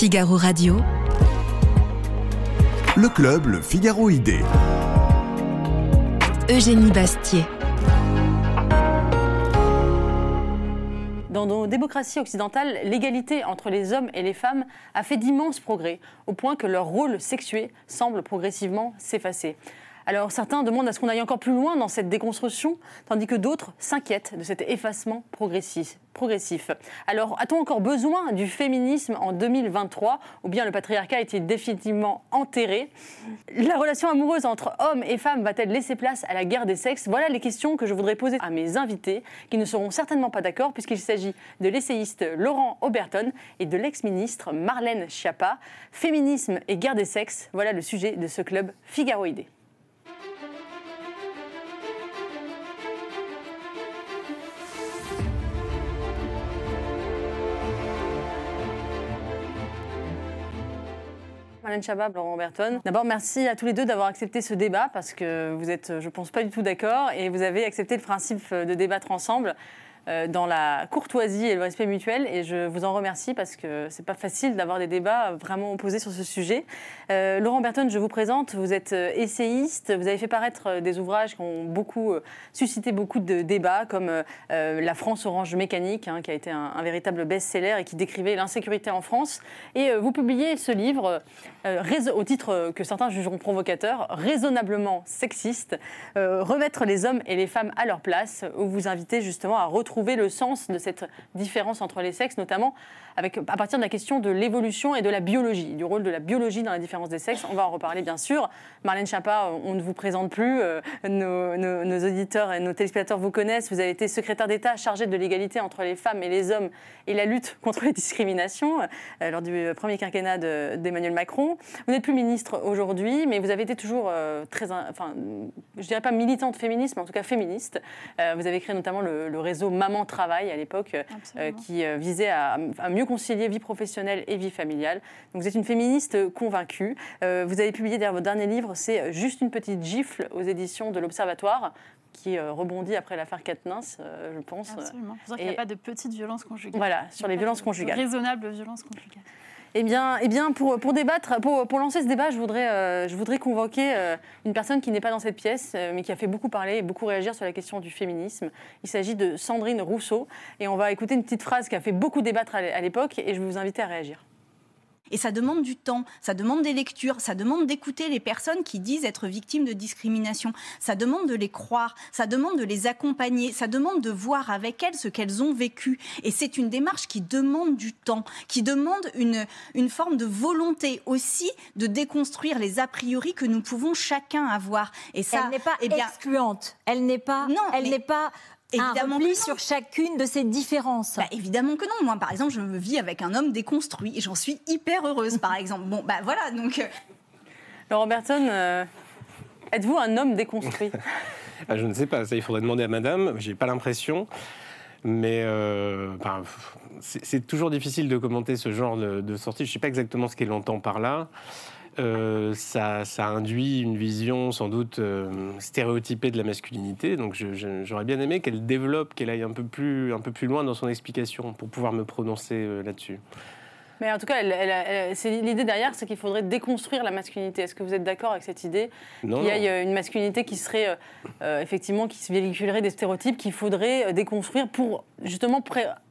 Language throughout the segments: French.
Figaro Radio. Le club, le Figaro Idée. Eugénie Bastier. Dans nos démocraties occidentales, l'égalité entre les hommes et les femmes a fait d'immenses progrès, au point que leur rôle sexué semble progressivement s'effacer. Alors certains demandent à ce qu'on aille encore plus loin dans cette déconstruction, tandis que d'autres s'inquiètent de cet effacement progressif. Alors a-t-on encore besoin du féminisme en 2023 ou bien le patriarcat est-il définitivement enterré? La relation amoureuse entre hommes et femmes va-t-elle laisser place à la guerre des sexes? Voilà les questions que je voudrais poser à mes invités qui ne seront certainement pas d'accord puisqu'il s'agit de l'essayiste Laurent Oberton et de l'ex-ministre Marlène Schiappa. Féminisme et guerre des sexes, voilà le sujet de ce club Figaroïdé. Chabab, Laurent. D'abord, merci à tous les deux d'avoir accepté ce débat parce que vous êtes, je pense, pas du tout d'accord et vous avez accepté le principe de débattre ensemble dans la courtoisie et le respect mutuel. Et je vous en remercie parce que c'est pas facile d'avoir des débats vraiment opposés sur ce sujet. Euh, Laurent Berton, je vous présente. Vous êtes euh, essayiste. Vous avez fait paraître des ouvrages qui ont beaucoup suscité beaucoup de débats, comme La France orange mécanique, hein, qui a été un, un véritable best-seller et qui décrivait l'insécurité en France. Et vous publiez ce livre au titre que certains jugeront provocateur, raisonnablement sexiste, remettre les hommes et les femmes à leur place, où vous invitez justement à retrouver trouver le sens de cette différence entre les sexes, notamment à partir de la question de l'évolution et de la biologie, du rôle de la biologie dans la différence des sexes. On va en reparler bien sûr. Marlène Chapa, on ne vous présente plus. Euh, nos, auditeurs et nos téléspectateurs vous connaissent. Vous avez été secrétaire d'État chargé de l'égalité entre les femmes et les hommes et la lutte contre les discriminations euh, lors du premier quinquennat d'Emmanuel Macron. Vous n'êtes plus ministre aujourd'hui, mais vous avez été toujours euh, très, enfin, je dirais pas militante féministe, mais en tout cas féministe. vous avez créé notamment le, le réseau Maman Travail à l'époque, euh, qui euh, visait à, mieux concilier vie professionnelle et vie familiale. Donc vous êtes une féministe convaincue. Euh, vous avez publié d'ailleurs votre dernier livre, c'est Juste une petite gifle aux éditions de l'Observatoire qui rebondit après l'affaire Katniss, je pense. Absolument. Pour qu'il n'y a pas de petite violence conjugale. Voilà, sur les violences conjugales. Raisonnable violence conjugale. Eh bien, eh bien pour, pour débattre, pour, pour, lancer ce débat, je voudrais, euh, je voudrais convoquer euh, une personne qui n'est pas dans cette pièce, euh, mais qui a fait beaucoup parler et beaucoup réagir sur la question du féminisme. Il s'agit de Sandrine Rousseau. Et on va écouter une petite phrase qui a fait beaucoup débattre à l'époque, et je vais vous inviter à réagir. Et ça demande du temps, ça demande des lectures, ça demande d'écouter les personnes qui disent être victimes de discrimination, ça demande de les croire, ça demande de les accompagner, ça demande de voir avec elles ce qu'elles ont vécu. Et c'est une démarche qui demande du temps, qui demande une, une forme de volonté aussi de déconstruire les a priori que nous pouvons chacun avoir. Et ça, elle n'est pas eh bien, excluante, elle n'est pas, non, elle n'est pas évidemment un sur chacune de ces différences. Bah, évidemment que non. Moi, par exemple, je vis avec un homme déconstruit et j'en suis hyper heureuse, par exemple. Bon, bah voilà, donc... Euh. Laurent Berton, euh, êtes-vous un homme déconstruit? Ah, Je ne sais pas, ça il faudrait demander à madame, j'ai pas l'impression. Mais euh, c'est toujours difficile de commenter ce genre de, de sortie. Je ne sais pas exactement ce qu'elle entend par là. Euh, ça, induit une vision sans doute euh, stéréotypée de la masculinité. Donc j'aurais bien aimé qu'elle développe, qu'elle aille un peu, plus, un peu plus loin dans son explication pour pouvoir me prononcer euh, là-dessus. Mais en tout cas, l'idée derrière, c'est qu'il faudrait déconstruire la masculinité. Est-ce que vous êtes d'accord avec cette idée? Il y a une masculinité qui serait effectivement, qui se véhiculerait des stéréotypes qu'il faudrait déconstruire pour justement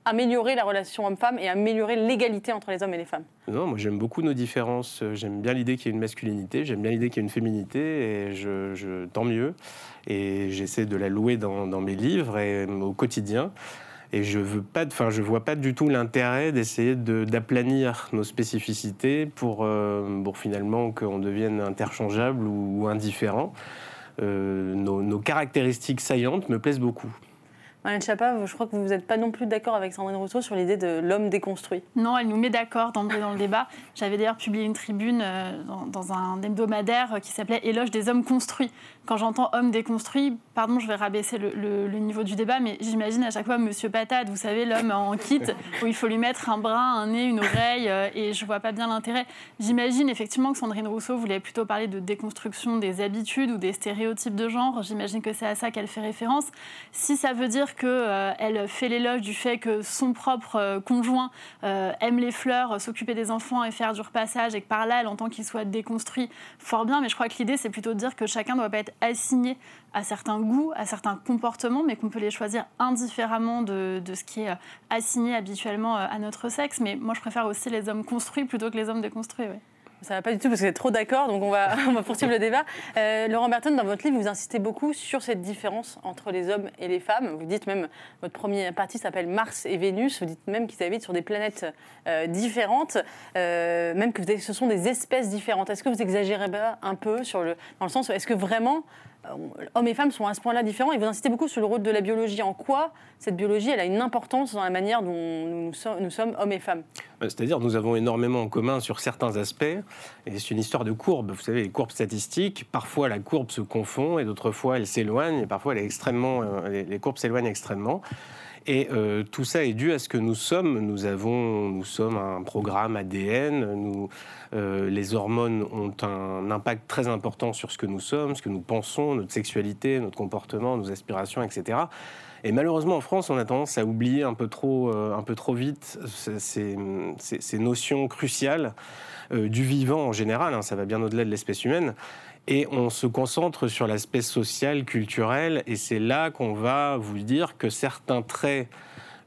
améliorer la relation homme-femme et améliorer l'égalité entre les hommes et les femmes Non, moi j'aime beaucoup nos différences. J'aime bien l'idée qu'il y ait une masculinité, j'aime bien l'idée qu'il y ait une féminité, et je, tant mieux. Et j'essaie de la louer dans, mes livres et au quotidien. Et je veux pas, enfin, je vois pas du tout l'intérêt d'essayer d'aplanir nos spécificités pour, euh, pour finalement qu'on devienne interchangeable ou, indifférent. Euh, nos caractéristiques saillantes me plaisent beaucoup. Marlène Chapa, je crois que vous n'êtes pas non plus d'accord avec Sandrine Rousseau sur l'idée de l'homme déconstruit. Non, elle nous met d'accord d'emblée dans le débat. J'avais d'ailleurs publié une tribune euh, dans, un hebdomadaire qui s'appelait Éloge des hommes construits quand j'entends homme déconstruit, pardon, je vais rabaisser le, niveau du débat, mais j'imagine à chaque fois Monsieur Patate, vous savez, l'homme en kit, où il faut lui mettre un bras, un nez, une oreille, euh, et je vois pas bien l'intérêt. J'imagine effectivement que Sandrine Rousseau voulait plutôt parler de déconstruction des habitudes ou des stéréotypes de genre. J'imagine que c'est à ça qu'elle fait référence. Si ça veut dire qu'elle euh, fait l'éloge du fait que son propre euh, conjoint aime les fleurs, s'occuper des enfants et faire du repassage, et que par là, elle entend qu'il soit déconstruit, fort bien, mais je crois que l'idée, c'est plutôt de dire que chacun ne doit pas être assigné à certains goûts, à certains comportements, mais qu'on peut les choisir indifféremment de, ce qui est assigné habituellement à notre sexe. Mais moi, je préfère aussi les hommes construits plutôt que les hommes déconstruits. Ça va pas du tout parce que vous êtes trop d'accord, donc on va, on va poursuivre le débat. Euh, Laurent Berton, dans votre livre, vous insistez beaucoup sur cette différence entre les hommes et les femmes. Vous dites même, votre première partie s'appelle Mars et Vénus, vous dites même qu'ils habitent sur des planètes euh, différentes, euh, même que ce sont des espèces différentes. Est-ce que vous exagérez un peu sur le, dans le sens, est-ce que vraiment hommes et femmes sont à ce point-là différents. Et vous insistez beaucoup sur le rôle de la biologie. En quoi cette biologie, elle a une importance dans la manière dont nous, sommes, hommes et femmes? Euh, C'est-à-dire, nous avons énormément en commun sur certains aspects. Et c'est une histoire de courbe. Vous savez, les courbes statistiques, parfois la courbe se confond et d'autres fois elle s'éloigne. Et parfois extrêmement, euh, les courbes s'éloignent extrêmement. Et euh, tout ça est dû à ce que nous sommes. Nous avons, nous sommes un programme ADN. Nous, euh, les hormones ont un impact très important sur ce que nous sommes, ce que nous pensons, notre sexualité, notre comportement, nos aspirations, etc. Et malheureusement, en France, on a tendance à oublier un peu trop, euh, un peu trop vite ces, notions cruciales du vivant en général. Hein, ça va bien au-delà de l'espèce humaine et on se concentre sur l'aspect social, culturel, et c'est là qu'on va vous dire que certains traits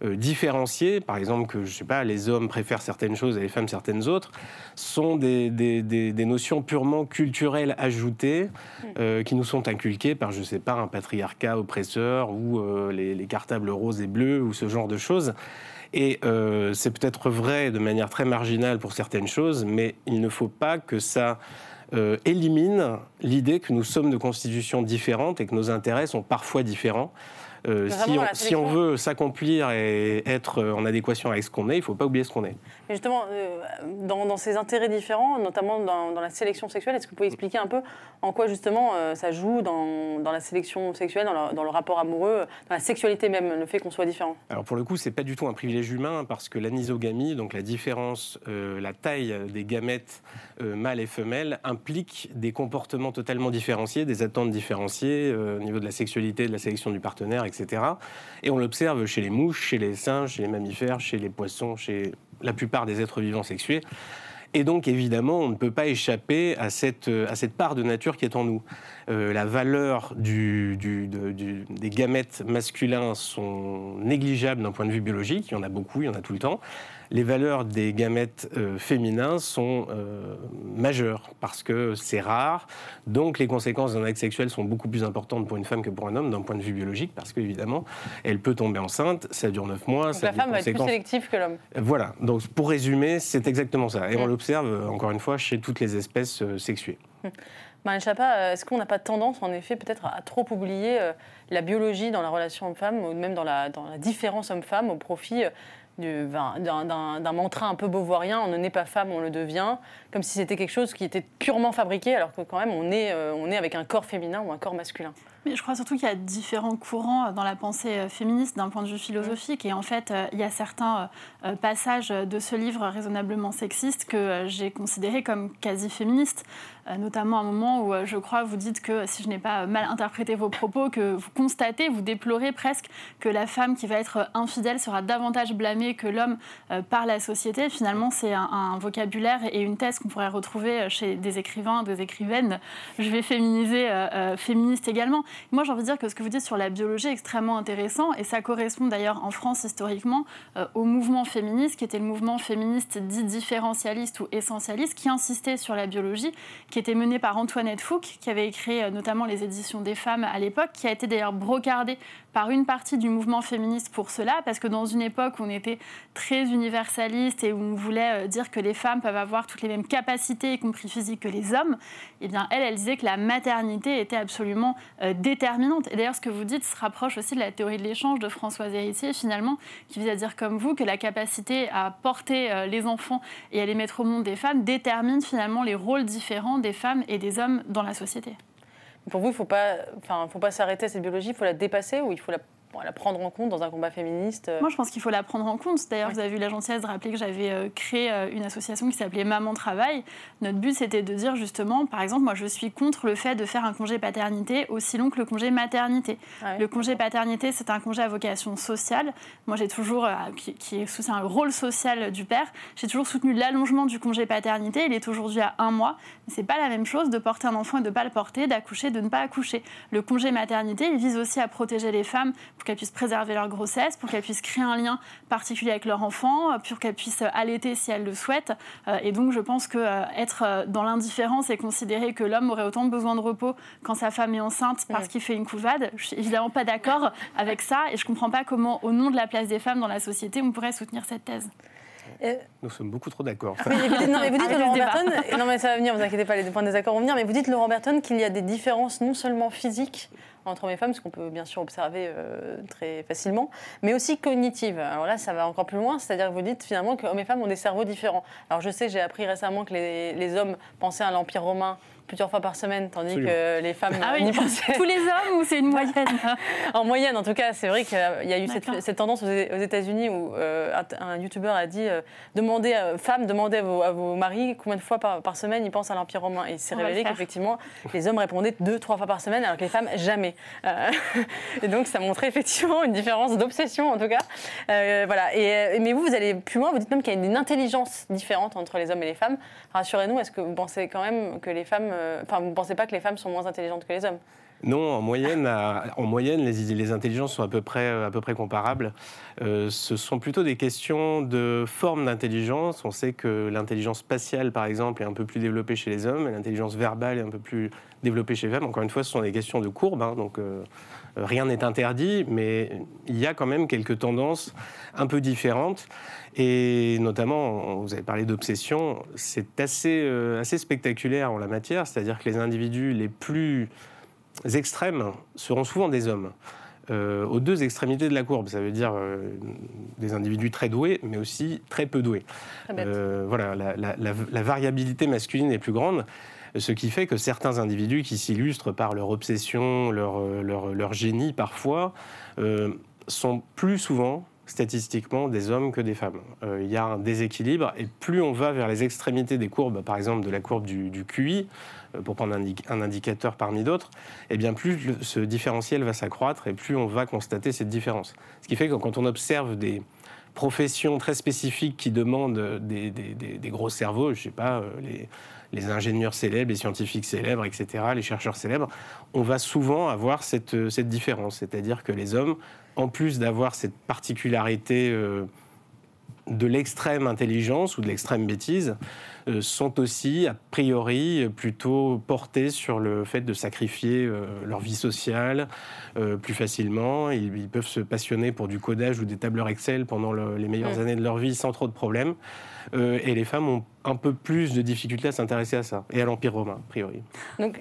euh, différenciés, par exemple que je sais pas, les hommes préfèrent certaines choses et les femmes certaines autres, sont des, des, notions purement culturelles ajoutées euh, qui nous sont inculquées par je sais pas un patriarcat oppresseur ou euh, les, les, cartables roses et bleus ou ce genre de choses. Et c'est peut-être vrai de manière très marginale pour certaines choses, mais il ne faut pas que ça euh, élimine l'idée que nous sommes de constitutions différentes et que nos intérêts sont parfois différents. Euh, si, on, veut s'accomplir et être en adéquation avec ce qu'on est, il ne faut pas oublier ce qu'on est. Mais justement, euh, dans, ces intérêts différents, notamment dans, la sélection sexuelle, est-ce que vous pouvez expliquer un peu en quoi justement ça joue dans, la sélection sexuelle, dans le, rapport amoureux, dans la sexualité même, le fait qu'on soit différent? Alors pour le coup, ce n'est pas du tout un privilège humain parce que l'anisogamie, donc la différence, la taille des gamètes mâles et femelles, implique des comportements totalement différenciés, des attentes différenciées au niveau de la sexualité, de la sélection du partenaire, etc. Et on l'observe chez les mouches, chez les singes, chez les mammifères, chez les poissons, chez la plupart des êtres vivants sexués. Et donc, évidemment, on ne peut pas échapper à cette, à cette part de nature qui est en nous. Euh, la valeur des gamètes masculins sont négligeables d'un point de vue biologique. Il y en a beaucoup, il y en a tout le temps les valeurs des gamètes euh, féminins sont euh, majeures parce que c'est rare. Donc les conséquences d'un acte sexuel sont beaucoup plus importantes pour une femme que pour un homme d'un point de vue biologique parce qu'évidemment, elle peut tomber enceinte, ça dure 9 mois. Donc la femme va être plus sélective que l'homme. Voilà. Donc pour résumer, c'est exactement ça. Et on l'observe encore une fois chez toutes les espèces euh, sexuées. Marine Chapa, est-ce qu'on n'a pas tendance, en effet, peut-être à trop oublier la biologie dans la relation homme-femme, ou même dans la, dans la différence homme-femme, au profit d'un mantra un peu beauvoirien, on ne naît pas femme, on le devient, comme si c'était quelque chose qui était purement fabriqué, alors que quand même on est, euh, on est avec un corps féminin ou un corps masculin. Mais je crois surtout qu'il y a différents courants dans la pensée euh, féministe d'un point de vue philosophique. Et en fait, euh, il y a certains passages de ce livre raisonnablement sexiste que j'ai considérés comme quasi féministes. Notamment un moment où je crois vous dites que, si je n'ai pas mal interprété vos propos, que vous constatez, vous déplorez presque que la femme qui va être infidèle sera davantage blâmée que l'homme par la société. Finalement, c'est un, vocabulaire et une thèse qu'on pourrait retrouver chez des écrivains, des écrivaines. Je vais féminiser euh, euh, féministes également. Moi, j'ai envie de dire que ce que vous dites sur la biologie est extrêmement intéressant et ça correspond d'ailleurs en France historiquement euh, au mouvement féministe qui était le mouvement féministe dit différentialiste ou essentialiste qui insistait sur la biologie, qui était mené par Antoinette Fouque, qui avait écrit notamment les éditions des femmes à l'époque, qui a été d'ailleurs brocardée par une partie du mouvement féministe pour cela, parce que dans une époque où on était très universaliste et où on voulait dire que les femmes peuvent avoir toutes les mêmes capacités, y compris physiques, que les hommes, eh bien, elle, elle disait que la maternité était absolument euh, déterminante. Et d'ailleurs, ce que vous dites se rapproche aussi de la théorie de l'échange de Françoise Héritier, finalement, qui vise à dire comme vous que la capacité à porter euh, les enfants et à les mettre au monde des femmes détermine finalement les rôles différents des femmes et des hommes dans la société. Pour vous, il ne faut pas, s'arrêter à cette biologie, il faut la dépasser ou il faut la la prendre en compte dans un combat féministe euh. Moi, je pense qu'il faut la prendre en compte. D'ailleurs, vous avez eu la gentillesse de rappeler que j'avais euh, créé euh, une association qui s'appelait Maman Travail. Notre but, c'était de dire justement, par exemple, moi, je suis contre le fait de faire un congé paternité aussi long que le congé maternité. Ah le congé paternité, c'est un congé à vocation sociale. Moi, j'ai toujours, qui, qui est sous un rôle social du père, j'ai toujours soutenu l'allongement du congé paternité. Il est aujourd'hui à un mois. Mais c'est pas la même chose de porter un enfant et de ne pas le porter, d'accoucher, de ne pas accoucher. Le congé maternité, il vise aussi à protéger les femmes pour qu'elles puissent préserver leur grossesse, pour qu'elles puissent créer un lien particulier avec leur enfant, pour qu'elles puissent allaiter si elles le souhaitent. Euh, et donc, je pense que euh, être euh, dans l'indifférence et considérer que l'homme aurait autant de besoin de repos quand sa femme est enceinte parce qu'il fait une couvade, je suis évidemment pas d'accord avec ça. Et je comprends pas comment, au nom de la place des femmes dans la société, on pourrait soutenir cette thèse. Nous sommes beaucoup trop d'accord. non, mais vous dites, Laurent Berton, non, mais ça va venir, vous inquiétez pas, les points de désaccord vont venir, mais vous dites, Laurent Berton, qu'il y a des différences non seulement physiques entre hommes et femmes, ce qu'on peut bien sûr observer euh, très facilement, mais aussi cognitive. Alors là, ça va encore plus loin, c'est-à-dire que vous dites finalement que hommes et femmes ont des cerveaux différents. Alors je sais, j'ai appris récemment que les, les hommes pensaient à l'Empire romain plusieurs fois par semaine, tandis que les femmes ah oui. pensaient. Tous les hommes ou c'est une moyenne En moyenne, en tout cas, c'est vrai qu'il y a eu cette, tendance aux États-Unis où euh, un, youtubeur a dit euh, demandez, à, femmes, demandez à vos, maris combien de fois par, semaine ils pensent à l'Empire romain. Et il s'est révélé qu'effectivement, les hommes répondaient deux, trois fois par semaine, alors que les femmes, jamais. Euh, et donc, ça montrait effectivement une différence d'obsession, en tout cas. voilà. Et, mais vous, vous allez plus loin, vous dites même qu'il y a une intelligence différente entre les hommes et les femmes. Rassurez-nous, est-ce que vous pensez quand même que les femmes euh, enfin, vous ne pensez pas que les femmes sont moins intelligentes que les hommes? Non, en moyenne, en moyenne les, les, intelligences sont à peu près, à peu près comparables. Euh, ce sont plutôt des questions de forme d'intelligence. On sait que l'intelligence spatiale, par exemple, est un peu plus développée chez les hommes, et l'intelligence verbale est un peu plus développée chez les femmes. Encore une fois, ce sont des questions de courbe, hein, donc euh, rien n'est interdit, mais il y a quand même quelques tendances un peu différentes. Et notamment, vous avez parlé d'obsession, c'est assez, euh, assez spectaculaire en la matière, c'est-à-dire que les individus les plus extrêmes seront souvent des hommes. Euh, aux deux extrémités de la courbe, ça veut dire euh, des individus très doués, mais aussi très peu doués. voilà, la, variabilité masculine est plus grande, ce qui fait que certains individus qui s'illustrent par leur obsession, leur, leur, leur génie parfois, sont plus souvent statistiquement des hommes que des femmes. Euh, il y a un déséquilibre et plus on va vers les extrémités des courbes, par exemple de la courbe du, QI, euh, pour prendre un, indicateur parmi d'autres, et eh bien plus ce différentiel va s'accroître et plus on va constater cette différence. Ce qui fait que quand on observe des professions très spécifiques qui demandent des, gros cerveaux, je ne sais pas, euh, les, les ingénieurs célèbres, les scientifiques célèbres, etc., les chercheurs célèbres, on va souvent avoir cette, cette différence. C'est-à-dire que les hommes en plus d'avoir cette particularité euh, de l'extrême intelligence ou de l'extrême bêtise, euh, sont aussi, a priori, plutôt portés sur le fait de sacrifier euh, leur vie sociale plus facilement. Ils, peuvent se passionner pour du codage ou des tableurs Excel pendant les meilleures années de leur vie sans trop de problèmes. et les femmes ont un peu plus de difficultés à s'intéresser à ça, et à l'Empire romain, a priori. Donc,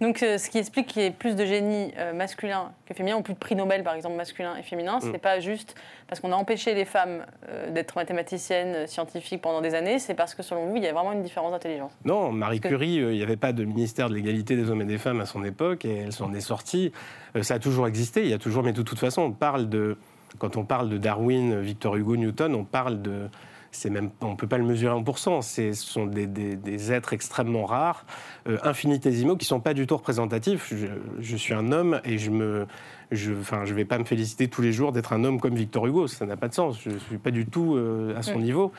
donc euh, ce qui explique qu'il y ait plus de génie euh, masculin que féminin, ou plus de prix Nobel, par exemple, masculin et féminin, ce n'est mm. pas juste parce qu'on a empêché les femmes euh, d'être mathématiciennes, scientifiques pendant des années, c'est parce que, selon vous, il y a vraiment une différence d'intelligence. Non, Marie Curie, il n'y avait pas de ministère de l'égalité des hommes et des femmes à son époque, et elle s'en est sortie. ça a toujours existé, il y a toujours, mais de toute façon, on parle de... Quand on parle de Darwin, Victor Hugo, Newton, on parle de même, on ne peut pas le mesurer en pourcent. Ce sont des, êtres extrêmement rares, euh, infinitésimaux, qui ne sont pas du tout représentatifs. Je, suis un homme et je ne je, enfin, je vais pas me féliciter tous les jours d'être un homme comme Victor Hugo. Ça n'a pas de sens. Je ne suis pas du tout euh, à son niveau.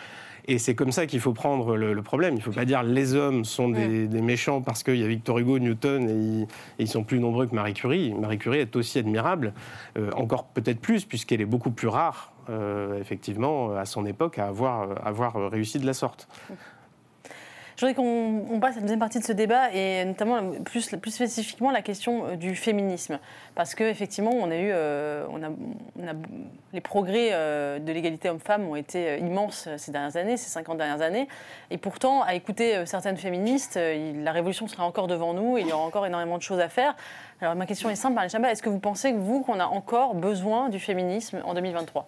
Et c'est comme ça qu'il faut prendre le, problème. Il ne faut pas dire les hommes sont des, méchants parce qu'il y a Victor Hugo, Newton et ils, sont plus nombreux que Marie Curie. Marie Curie est aussi admirable, euh, encore peut-être plus puisqu'elle est beaucoup plus rare, euh, effectivement, à son époque, à avoir, avoir réussi de la sorte. Je voudrais qu'on passe à la deuxième partie de ce débat et notamment plus, plus spécifiquement la question euh, du féminisme. Parce qu'effectivement, on a eu. Euh, on a, les progrès euh, de l'égalité homme-femme ont été immenses ces dernières années, ces 50 dernières années. Et pourtant, à écouter certaines féministes, la révolution sera encore devant nous il y aura encore énormément de choses à faire. Alors ma question est simple, est-ce que vous pensez vous, qu'on a encore besoin du féminisme en 2023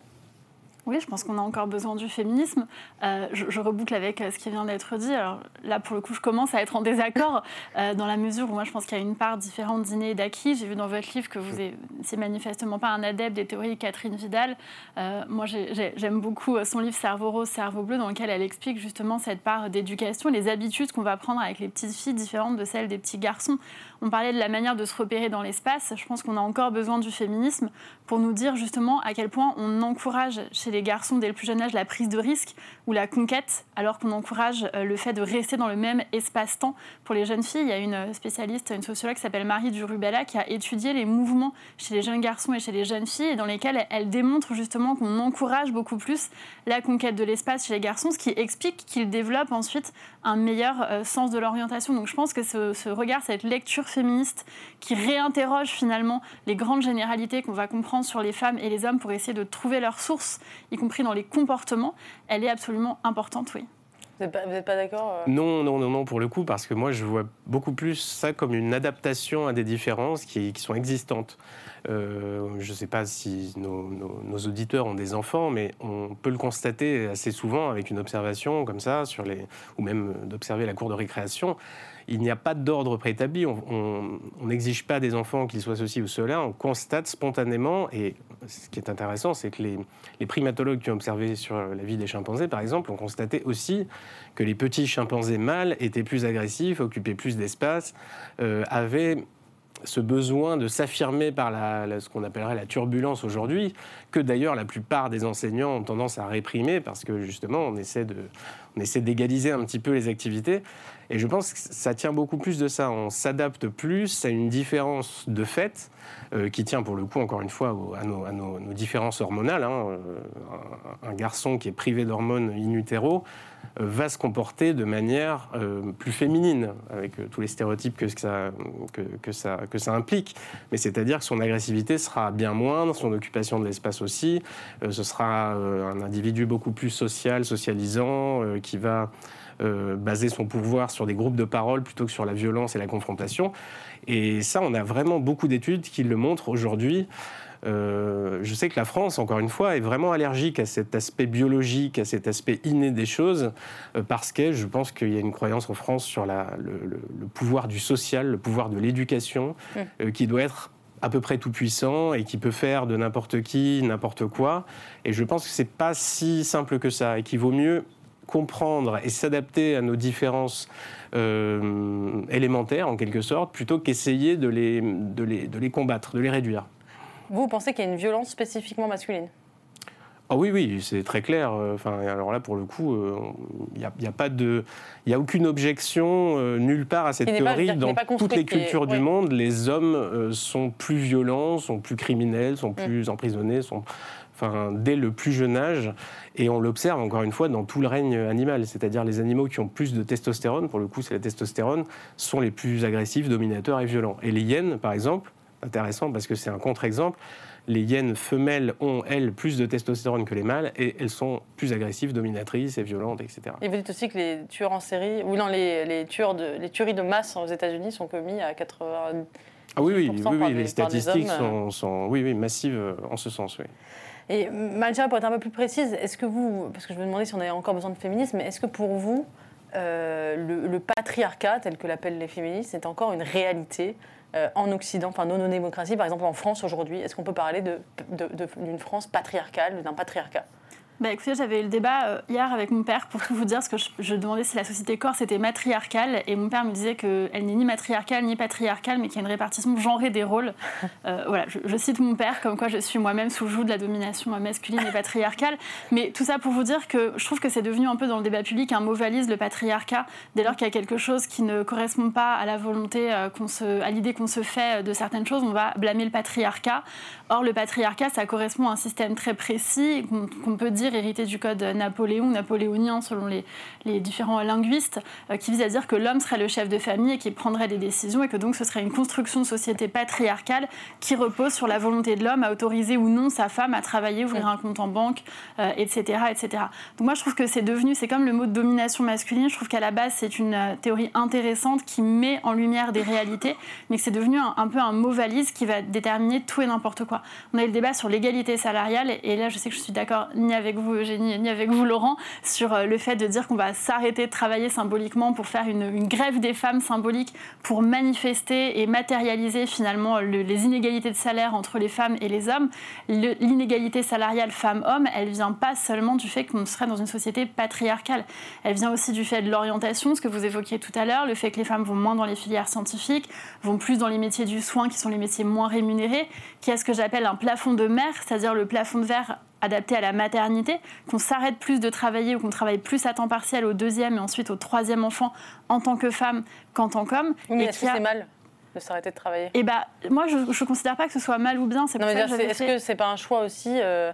Oui, je pense qu'on a encore besoin du féminisme. Euh, je, reboucle avec euh, ce qui vient d'être dit. Alors là, pour le coup, je commence à être en désaccord euh, dans la mesure où moi, je pense qu'il y a une part différente d'inné et d'acquis. J'ai vu dans votre livre que vous c'est manifestement pas un adepte des théories de Catherine Vidal. moi, j'aime beaucoup son livre Cerveau rose, cerveau bleu, dans lequel elle explique justement cette part d'éducation, les habitudes qu'on va prendre avec les petites filles différentes de celles des petits garçons. On parlait de la manière de se repérer dans l'espace. Je pense qu'on a encore besoin du féminisme pour nous dire justement à quel point on encourage chez les garçons dès le plus jeune âge la prise de risque ou la conquête, alors qu'on encourage euh, le fait de rester dans le même espace-temps. Pour les jeunes filles, il y a une spécialiste, une sociologue qui s'appelle Marie Durubella qui a étudié les mouvements chez les jeunes garçons et chez les jeunes filles et dans lesquels elle démontre justement qu'on encourage beaucoup plus la conquête de l'espace chez les garçons, ce qui explique qu'ils développent ensuite un meilleur euh, sens de l'orientation. Donc je pense que ce, regard, cette lecture féministe qui réinterroge finalement les grandes généralités qu'on va comprendre sur les femmes et les hommes pour essayer de trouver leurs sources, y compris dans les comportements, elle est absolument importante, oui. Vous n'êtes pas, d'accord euh Non, non, non, non, pour le coup, parce que moi, je vois beaucoup plus ça comme une adaptation à des différences qui, sont existantes. Euh, je ne sais pas si nos, nos, auditeurs ont des enfants, mais on peut le constater assez souvent avec une observation comme ça, sur les, ou même d'observer la cour de récréation il n'y a pas d'ordre préétabli. On n'exige pas des enfants qu'ils soient ceci ou cela. On constate spontanément, et ce qui est intéressant, c'est que les, primatologues qui ont observé sur la vie des chimpanzés, par exemple, ont constaté aussi que les petits chimpanzés mâles étaient plus agressifs, occupaient plus d'espace, euh, avaient ce besoin de s'affirmer par ce qu'on appellerait la turbulence aujourd'hui, que d'ailleurs la plupart des enseignants ont tendance à réprimer parce que justement on essaie d'égaliser un petit peu les activités. Et je pense que ça tient beaucoup plus de ça. On s'adapte plus à une différence de fait euh, qui tient pour le coup, encore une fois, à nos, différences hormonales. Hein. Euh, un, garçon qui est privé d'hormones in utero euh, va se comporter de manière plus féminine, avec tous les stéréotypes que ça, que, ça, que ça implique. Mais c'est-à-dire que son agressivité sera bien moindre, son occupation de l'espace aussi. ce sera un individu beaucoup plus social, socialisant, qui va euh, baser son pouvoir sur des groupes de parole plutôt que sur la violence et la confrontation. Et ça, on a vraiment beaucoup d'études qui le montrent aujourd'hui. Euh, je sais que la France, encore une fois, est vraiment allergique à cet aspect biologique, à cet aspect inné des choses, euh, parce que je pense qu'il y a une croyance en France sur la, le, pouvoir du social, le pouvoir de l'éducation, mmh. qui doit être à peu près tout puissant et qui peut faire de n'importe qui n'importe quoi. Et je pense que c'est pas si simple que ça et qu'il vaut mieux comprendre et s'adapter à nos différences euh, élémentaires, en quelque sorte, plutôt qu'essayer de les, de, les, de les combattre, de les réduire. Vous pensez qu'il y a une violence spécifiquement masculine? Ah oui, oui, c'est très clair. Enfin, alors là, pour le coup, il euh, n'y a, a, pas de, il a aucune objection euh, nulle part à cette théorie. Dans toutes les cultures du monde, les hommes sont plus violents, sont plus criminels, sont mm. plus emprisonnés, sont enfin, dès le plus jeune âge. Et on l'observe encore une fois dans tout le règne animal, c'est-à-dire les animaux qui ont plus de testostérone, pour le coup c'est la testostérone, sont les plus agressifs, dominateurs et violents. Et les hyènes, par exemple, intéressant parce que c'est un contre-exemple, les hyènes femelles ont, elles, plus de testostérone que les mâles et elles sont plus agressives, dominatrices et violentes, etc. Et vous dites aussi que les tueurs en série, ou non, les, les, tueurs de, les tueries de masse aux États-Unis sont commis à 80. Ah oui, oui, oui, oui les statistiques sont, sont, oui, oui, massives euh, en ce sens, oui. Et Malcha, pour être un peu plus précise, est-ce que vous, parce que je me demandais si on avait encore besoin de féminisme, est-ce que pour vous, euh, le, patriarcat, tel que l'appellent les féministes, est encore une réalité euh, en Occident, enfin non démocratie, par exemple en France aujourd'hui? Est-ce qu'on peut parler d'une France patriarcale, d'un patriarcat? Bah, écoutez, j'avais le débat euh, hier avec mon père pour tout vous dire, parce que je, demandais si la société corse était matriarcale, et mon père me disait qu'elle n'est ni matriarcale ni patriarcale, mais qu'il y a une répartition genrée des rôles. Euh, voilà, je, cite mon père, comme quoi je suis moi-même sous le joug de la domination masculine et patriarcale. Mais tout ça pour vous dire que je trouve que c'est devenu un peu dans le débat public un mot valise, le patriarcat, dès lors qu'il y a quelque chose qui ne correspond pas à la volonté, euh, qu'on se, à l'idée qu'on se fait de certaines choses, on va blâmer le patriarcat. Or, le patriarcat, ça correspond à un système très précis qu'on peut dire hérité du code Napoléon, napoléonien selon les, différents linguistes, euh, qui vise à dire que l'homme serait le chef de famille et qui prendrait des décisions et que donc ce serait une construction de société patriarcale qui repose sur la volonté de l'homme à autoriser ou non sa femme à travailler, ouvrir un compte en banque, etc., euh, etc. Donc moi je trouve que c'est devenu, c'est comme le mot de domination masculine, je trouve qu'à la base c'est une euh, théorie intéressante qui met en lumière des réalités, mais que c'est devenu un, peu un mot valise qui va déterminer tout et n'importe quoi. On a eu le débat sur l'égalité salariale et là je sais que je suis d'accord ni avec vous, Eugénie, ni avec vous, Laurent, sur euh, le fait de dire qu'on va s'arrêter de travailler symboliquement pour faire une, grève des femmes symbolique pour manifester et matérialiser finalement les inégalités de salaire entre les femmes et les hommes. L'inégalité salariale femmes-hommes, elle vient pas seulement du fait qu'on serait dans une société patriarcale. Elle vient aussi du fait de l'orientation, ce que vous évoquiez tout à l'heure, le fait que les femmes vont moins dans les filières scientifiques, vont plus dans les métiers du soin qui sont les métiers moins rémunérés, qui a ce que j'appelle un plafond de mer, c'est-à-dire le plafond de verre adapté à la maternité, qu'on s'arrête plus de travailler ou qu'on travaille plus à temps partiel au deuxième et ensuite au troisième enfant en tant que femme qu'en tant qu'homme. Oui, est-ce que c'est mal de s'arrêter de travailler? Eh ben, moi, je ne considère pas que ce soit mal ou bien. Est-ce que c'est pas un choix aussi euh,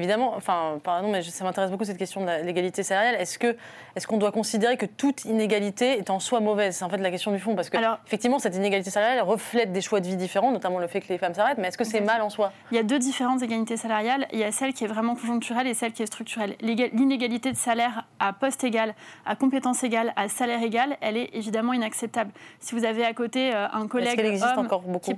évidemment, enfin, pardon, mais ça m'intéresse beaucoup cette question de l'égalité salariale. Est-ce que, est-ce qu'on doit considérer que toute inégalité est en soi mauvaise? C'est en fait la question du fond, parce que effectivement, cette inégalité salariale reflète des choix de vie différents, notamment le fait que les femmes s'arrêtent. Mais est-ce que c'est mal en soi? Il y a deux différentes égalités salariales. Il y a celle qui est vraiment conjoncturelle et celle qui est structurelle. L'inégalité de salaire à poste égal, à compétence égale, à salaire égal, elle est évidemment inacceptable. Si vous avez à côté euh, un collègue est-ce existe encore beaucoup?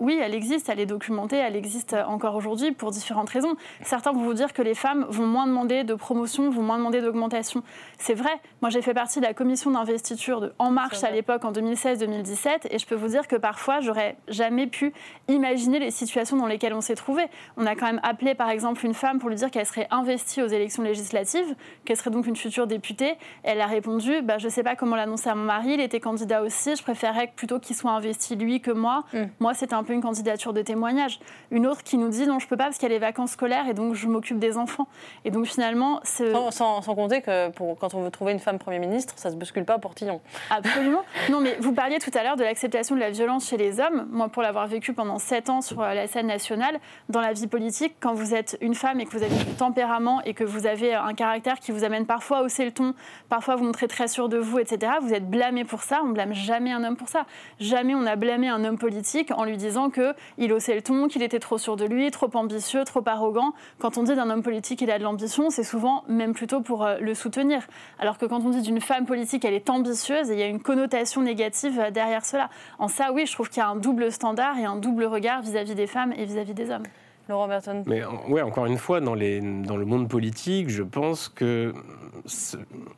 Oui, elle existe, elle est documentée, elle existe encore aujourd'hui pour différentes raisons. Certains vont vous dire que les femmes vont moins demander de promotion, vont moins demander d'augmentation. C'est vrai. Moi, j'ai fait partie de la commission d'investiture de En Marche à l'époque, en 2016-2017, et je peux vous dire que parfois, j'aurais jamais pu imaginer les situations dans lesquelles on s'est trouvé. On a quand même appelé, par exemple, une femme pour lui dire qu'elle serait investie aux élections législatives, qu'elle serait donc une future députée. Elle a répondu bah, Je ne sais pas comment l'annoncer à mon mari, il était candidat aussi, je préférerais plutôt qu'il soit investi lui que moi. Mm. Moi, c'est un un peu une candidature de témoignage. Une autre qui nous dit non, je peux pas parce qu'il y a les vacances scolaires et donc je m'occupe des enfants. Et donc finalement, sans, sans, sans, compter que pour, quand on veut trouver une femme Premier ministre, ça se bouscule pas pour Tillon. Absolument. non, mais vous parliez tout à l'heure de l'acceptation de la violence chez les hommes. Moi, pour l'avoir vécu pendant sept ans sur la scène nationale, dans la vie politique, quand vous êtes une femme et que vous avez du tempérament et que vous avez un caractère qui vous amène parfois à hausser le ton, parfois vous montrez très sûr de vous, etc., vous êtes blâmé pour ça. On blâme jamais un homme pour ça. Jamais on a blâmé un homme politique en lui disant disant qu'il haussait le ton, qu'il était trop sûr de lui, trop ambitieux, trop arrogant. Quand on dit d'un homme politique qu'il a de l'ambition, c'est souvent même plutôt pour euh, le soutenir. Alors que quand on dit d'une femme politique, elle est ambitieuse, il y a une connotation négative euh, derrière cela. En ça, oui, je trouve qu'il y a un double standard et un double regard vis-à-vis des femmes et vis-à-vis des hommes. Laurent Berton. Mais ouais, encore une fois, dans, les, dans le monde politique, je pense que,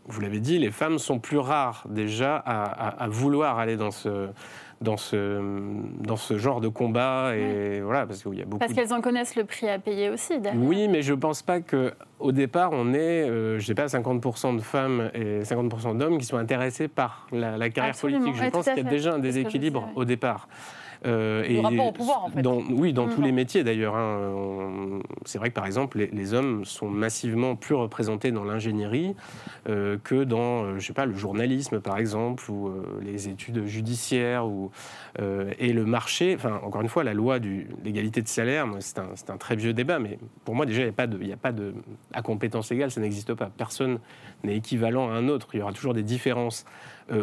vous l'avez dit, les femmes sont plus rares déjà à vouloir aller dans ce, dans ce, dans ce genre de combat. Et voilà, parce qu'il y a beaucoup parce qu'elles en connaissent le prix à payer aussi. Oui, mais je ne pense pas qu'au départ, on ait, euh, je sais pas, 50% de femmes et 50% d'hommes qui sont intéressés par la, carrière politique. Je pense qu'il y a déjà un déséquilibre au départ. Euh, et rapport au pouvoir, en fait. Dans, oui, dans tous les métiers d'ailleurs. Hein. C'est vrai que par exemple, les, hommes sont massivement plus représentés dans l'ingénierie euh, que dans, euh, je sais pas, le journalisme par exemple, ou les études judiciaires, ou, et le marché. Enfin, encore une fois, la loi de l'égalité de salaire, c'est un, un, très vieux débat, mais pour moi déjà, il n'y a pas de, il a pas de, à compétence égale, ça n'existe pas. Personne n'est équivalent à un autre. Il y aura toujours des différences.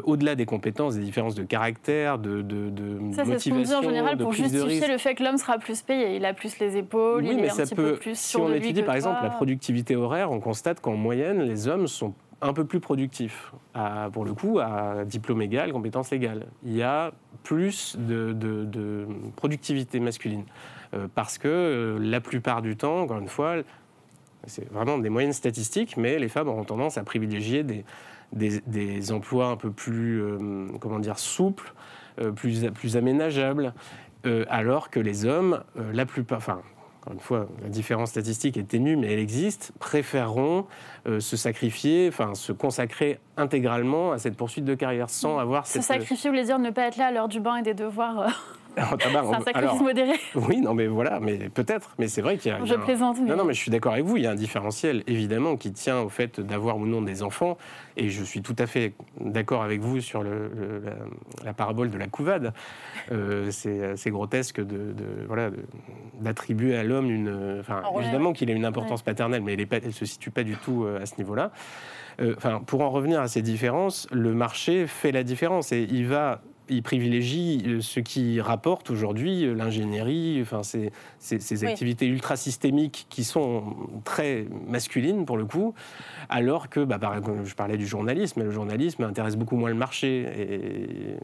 au-delà des compétences, des différences de caractère, de, de, de motivation en général pour justifier le fait que l'homme sera plus payé. Il a plus les épaules, il est un petit peu plus Si on étudie par exemple la productivité horaire, on constate qu'en moyenne, les hommes sont un peu plus productifs. pour le coup, à diplôme égal, compétence égale. Il y a plus de, productivité masculine. Euh, parce que euh, la plupart du temps, encore une fois, c'est vraiment des moyennes statistiques, mais les femmes auront tendance à privilégier des, emplois un peu plus, euh, comment dire, souples, euh, plus, plus aménageable, euh, alors que les hommes, la plupart, enfin, encore une fois, la différence statistique est ténue, mais elle existe, préféreront se sacrifier, enfin se consacrer intégralement à cette poursuite de carrière sans avoir se sacrifier voulait dire ne pas être là à l'heure du bain et des devoirs. c'est un sacrifice modéré. Oui, non, mais voilà, mais peut-être, mais c'est vrai qu'il y a. Je plaisante. Non, non, mais je suis d'accord avec vous. Il y a un différentiel évidemment qui tient au fait d'avoir ou non des enfants, et je suis tout à fait d'accord avec vous sur le, la, parabole de la couvade. Euh, c'est grotesque de, voilà d'attribuer à l'homme une. Enfin, évidemment qu'il a une importance paternelle, mais elle ne se situe pas du tout euh, à ce niveau-là. Euh, enfin, pour en revenir à ces différences, le marché fait la différence et il va il privilégie euh, ce qui rapporte aujourd'hui euh, l'ingénierie, enfin ces, ces, activités ultra systémiques qui sont très masculines pour le coup, alors que, bah, par je parlais du journalisme, le journalisme intéresse beaucoup moins le marché et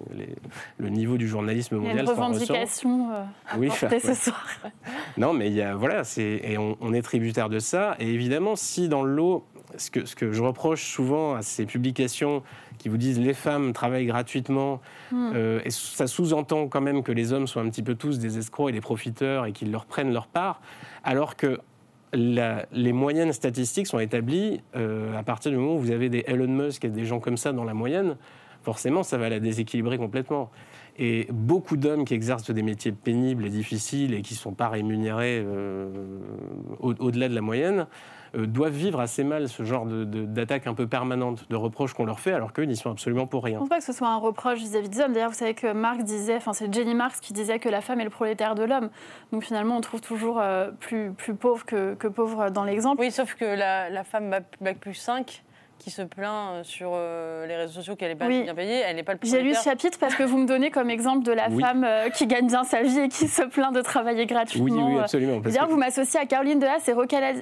le niveau du journalisme mondial. Il y a une revendication euh, oui, ce soir. non, mais il y a, voilà, et on, on, est tributaire de ça. Et évidemment, si dans le lot, ce que, ce que je reproche souvent à ces publications qui vous disent les femmes travaillent gratuitement, hmm. euh, et ça sous-entend quand même que les hommes sont un petit peu tous des escrocs et des profiteurs et qu'ils leur prennent leur part, alors que les moyennes statistiques sont établies euh, à partir du moment où vous avez des Elon Musk et des gens comme ça dans la moyenne, forcément ça va la déséquilibrer complètement. Et beaucoup d'hommes qui exercent des métiers pénibles et difficiles et qui ne sont pas rémunérés euh, au-delà de la moyenne, euh, doivent vivre assez mal ce genre d'attaque un peu permanente, de reproches qu'on leur fait, alors qu'eux n'y sont absolument pour rien. Je ne pense pas que ce soit un reproche vis-à-vis des hommes. D'ailleurs, vous savez que Marx disait, enfin c'est Jenny Marx qui disait que la femme est le prolétaire de l'homme. Donc finalement, on trouve toujours euh, plus, plus pauvre que, que pauvre dans l'exemple. Oui, sauf que la, la femme bac plus 5 qui se plaint euh, sur euh, les réseaux sociaux qu'elle n'est pas bien payée, elle n'est pas le J'ai lu ce chapitre parce que vous me donnez comme exemple de la femme euh, qui gagne bien sa vie et qui se plaint de travailler gratuitement. Oui, oui, absolument. D'ailleurs, vous m'associez à Caroline Dehas et Rocaille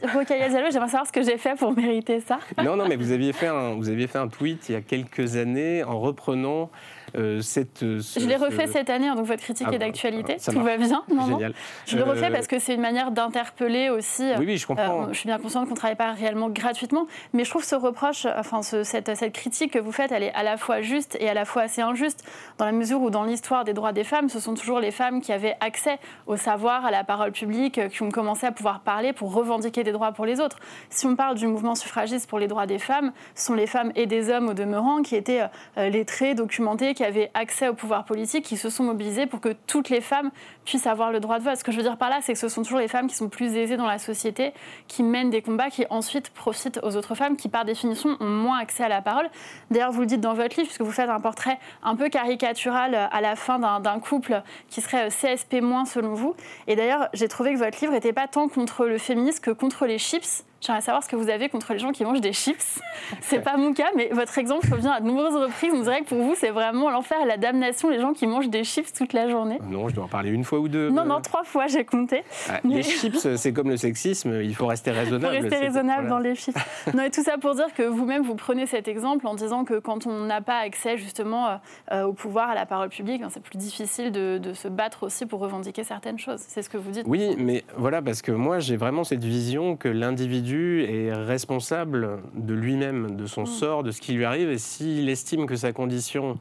J'aimerais savoir ce que j'ai fait pour mériter ça. Non, non, mais vous aviez fait un, vous aviez fait un tweet il y a quelques années en reprenant euh, cette, euh, je l'ai refait cette année, hein, donc votre critique ah est bah, d'actualité. Tout va bien. Non, Je le refais euh, parce que c'est une manière d'interpeller aussi. Oui, oui, je comprends. je suis bien consciente qu'on ne travaille pas réellement gratuitement, mais je trouve ce reproche, enfin cette, cette, critique que vous faites, elle est à la fois juste et à la fois assez injuste, dans la mesure où dans l'histoire des droits des femmes, ce sont toujours les femmes qui avaient accès au savoir, à la parole publique, qui ont commencé à pouvoir parler pour revendiquer des droits pour les autres. Si on parle du mouvement suffragiste pour les droits des femmes, ce sont les femmes et des hommes au demeurant qui étaient lettrés, documentés, qui avaient accès au pouvoir politique, qui se sont mobilisés pour que toutes les femmes puissent avoir le droit de vote. Ce que je veux dire par là, c'est que ce sont toujours les femmes qui sont plus aisées dans la société, qui mènent des combats, qui ensuite profitent aux autres femmes, qui par définition ont moins accès à la parole. D'ailleurs, vous le dites dans votre livre, puisque vous faites un portrait un peu caricatural à la fin d'un couple qui serait CSP- selon vous. Et d'ailleurs, j'ai trouvé que votre livre n'était pas tant contre le féminisme que contre les chips. J'aimerais savoir ce que vous avez contre les gens qui mangent des chips. C'est pas mon cas, mais votre exemple revient à de nombreuses reprises. On dirait que pour vous, c'est vraiment l'enfer et la damnation, les gens qui mangent des chips toute la journée. Non, je dois en parler une fois ou deux. Non, non, trois fois, j'ai compté. Ah, les chips, c'est comme le sexisme, il faut rester raisonnable. Il faut rester raisonnable dans les chips. non, et tout ça pour dire que vous-même, vous prenez cet exemple en disant que quand on n'a pas accès justement euh, euh, au pouvoir, à la parole publique, ben, c'est plus difficile de, de se battre aussi pour revendiquer certaines choses. C'est ce que vous dites. Oui, mais voilà, parce que moi, j'ai vraiment cette vision que l'individu est responsable de lui-même, de son mm. sort, de ce qui lui arrive. Et s'il estime que sa condition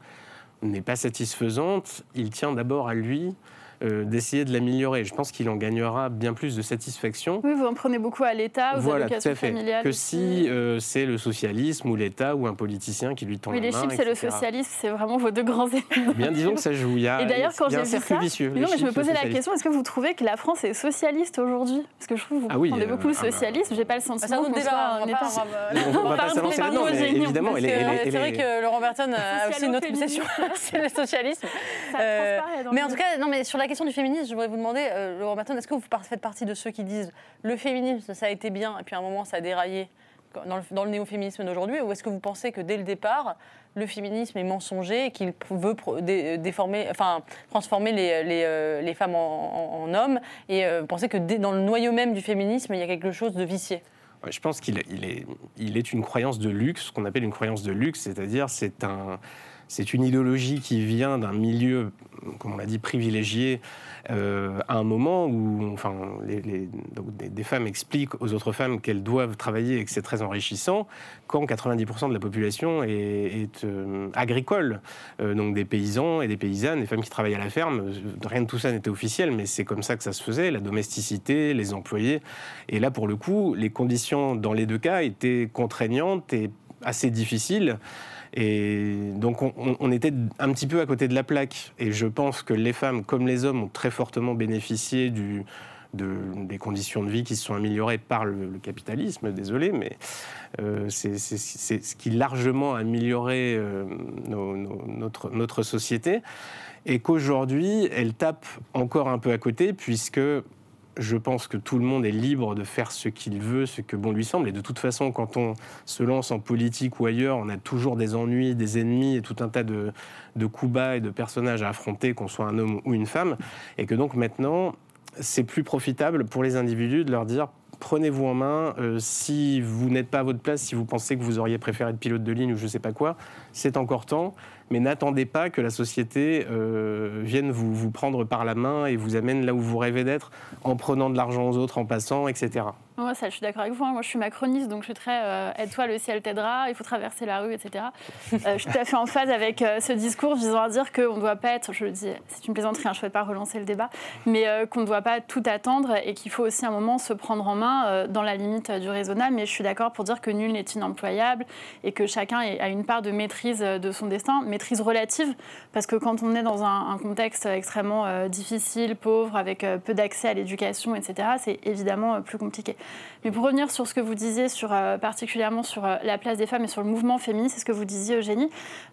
n'est pas satisfaisante, il tient d'abord à lui euh, d'essayer de l'améliorer. Je pense qu'il en gagnera bien plus de satisfaction. Oui, vous en prenez beaucoup à l'État, aux voilà, allocations tout à fait. familiales. Que si euh, c'est le socialisme ou l'État ou un politicien qui lui tend oui, la main. Oui, les chips et le socialisme, c'est vraiment vos deux grands ennemis. Bien, disons que ça joue. Il y a, et d'ailleurs, quand j'ai vu ça, vicieux, non, mais je me posais la question est-ce que vous trouvez que la France est socialiste aujourd'hui? Parce que je trouve que vous ah oui, euh, beaucoup le ah bah. socialisme. J'ai pas le sentiment qu'on soit un État. On va pas s'avancer là-dedans, évidemment, c'est vrai que Laurent Berton a aussi une autre obsession, c'est le socialisme. Mais en tout cas, non, mais sur la question du féminisme, je voudrais vous demander est-ce que vous faites partie de ceux qui disent le féminisme, ça a été bien, et puis à un moment, ça a déraillé dans le, dans néo-féminisme d'aujourd'hui Ou est-ce que vous pensez que dès le départ, le féminisme est mensonger et qu'il veut déformer, enfin, transformer les, les, euh, les femmes en, hommes Et euh, pensez que dans le noyau même du féminisme, il y a quelque chose de vicié? Je pense qu'il il est, il est une croyance de luxe, ce qu'on appelle une croyance de luxe, c'est-à-dire c'est un, c'est une idéologie qui vient d'un milieu, comme on l'a dit, privilégié, euh, à un moment où enfin, des, femmes expliquent aux autres femmes qu'elles doivent travailler et que c'est très enrichissant, quand 90% de la population est, euh, agricole. Euh, donc des paysans et des paysannes, des femmes qui travaillent à la ferme. Rien de tout ça n'était officiel, mais c'est comme ça que ça se faisait, la domesticité, les employés. Et là, pour le coup, les conditions dans les deux cas étaient contraignantes et assez difficiles. Et donc on, était un petit peu à côté de la plaque. Et je pense que les femmes, comme les hommes, ont très fortement bénéficié des conditions de vie qui se sont améliorées par le, capitalisme, désolé, mais euh, c'est ce qui largement a amélioré euh, notre, notre société. Et qu'aujourd'hui, elle tape encore un peu à côté, puisque je pense que tout le monde est libre de faire ce qu'il veut, ce que bon lui semble. Et de toute façon, quand on se lance en politique ou ailleurs, on a toujours des ennuis, des ennemis et tout un tas de, de coups bas et de personnages à affronter, qu'on soit un homme ou une femme. Et que donc maintenant, c'est plus profitable pour les individus de leur dire prenez-vous en main. Euh, si vous n'êtes pas à votre place, si vous pensez que vous auriez préféré être pilote de ligne ou je ne sais pas quoi, c'est encore temps. Mais n'attendez pas que la société euh, vienne vous, vous prendre par la main et vous amène là où vous rêvez d'être en prenant de l'argent aux autres, en passant, etc. Moi, ça, je suis d'accord avec vous. Hein. Moi, je suis macroniste, donc je suis très euh, aide-toi, le ciel t'aidera, il faut traverser la rue, etc. Euh, je suis tout à fait en phase avec euh, ce discours visant à dire qu'on ne doit pas être, je le dis, c'est une plaisanterie, hein, je ne souhaite pas relancer le débat, mais qu'on ne doit pas tout attendre et qu'il faut aussi un moment se prendre en main dans la limite du raisonnable. Mais je suis d'accord pour dire que nul n'est inemployable et que chacun a une part de maîtrise de son destin, maîtrise relative, parce que quand on est dans un contexte extrêmement difficile, pauvre, avec peu d'accès à l'éducation, etc., c'est évidemment plus compliqué. Mais pour revenir sur ce que vous disiez, sur, euh, particulièrement sur euh, la place des femmes et sur le mouvement féministe, c'est ce que vous disiez, Eugénie,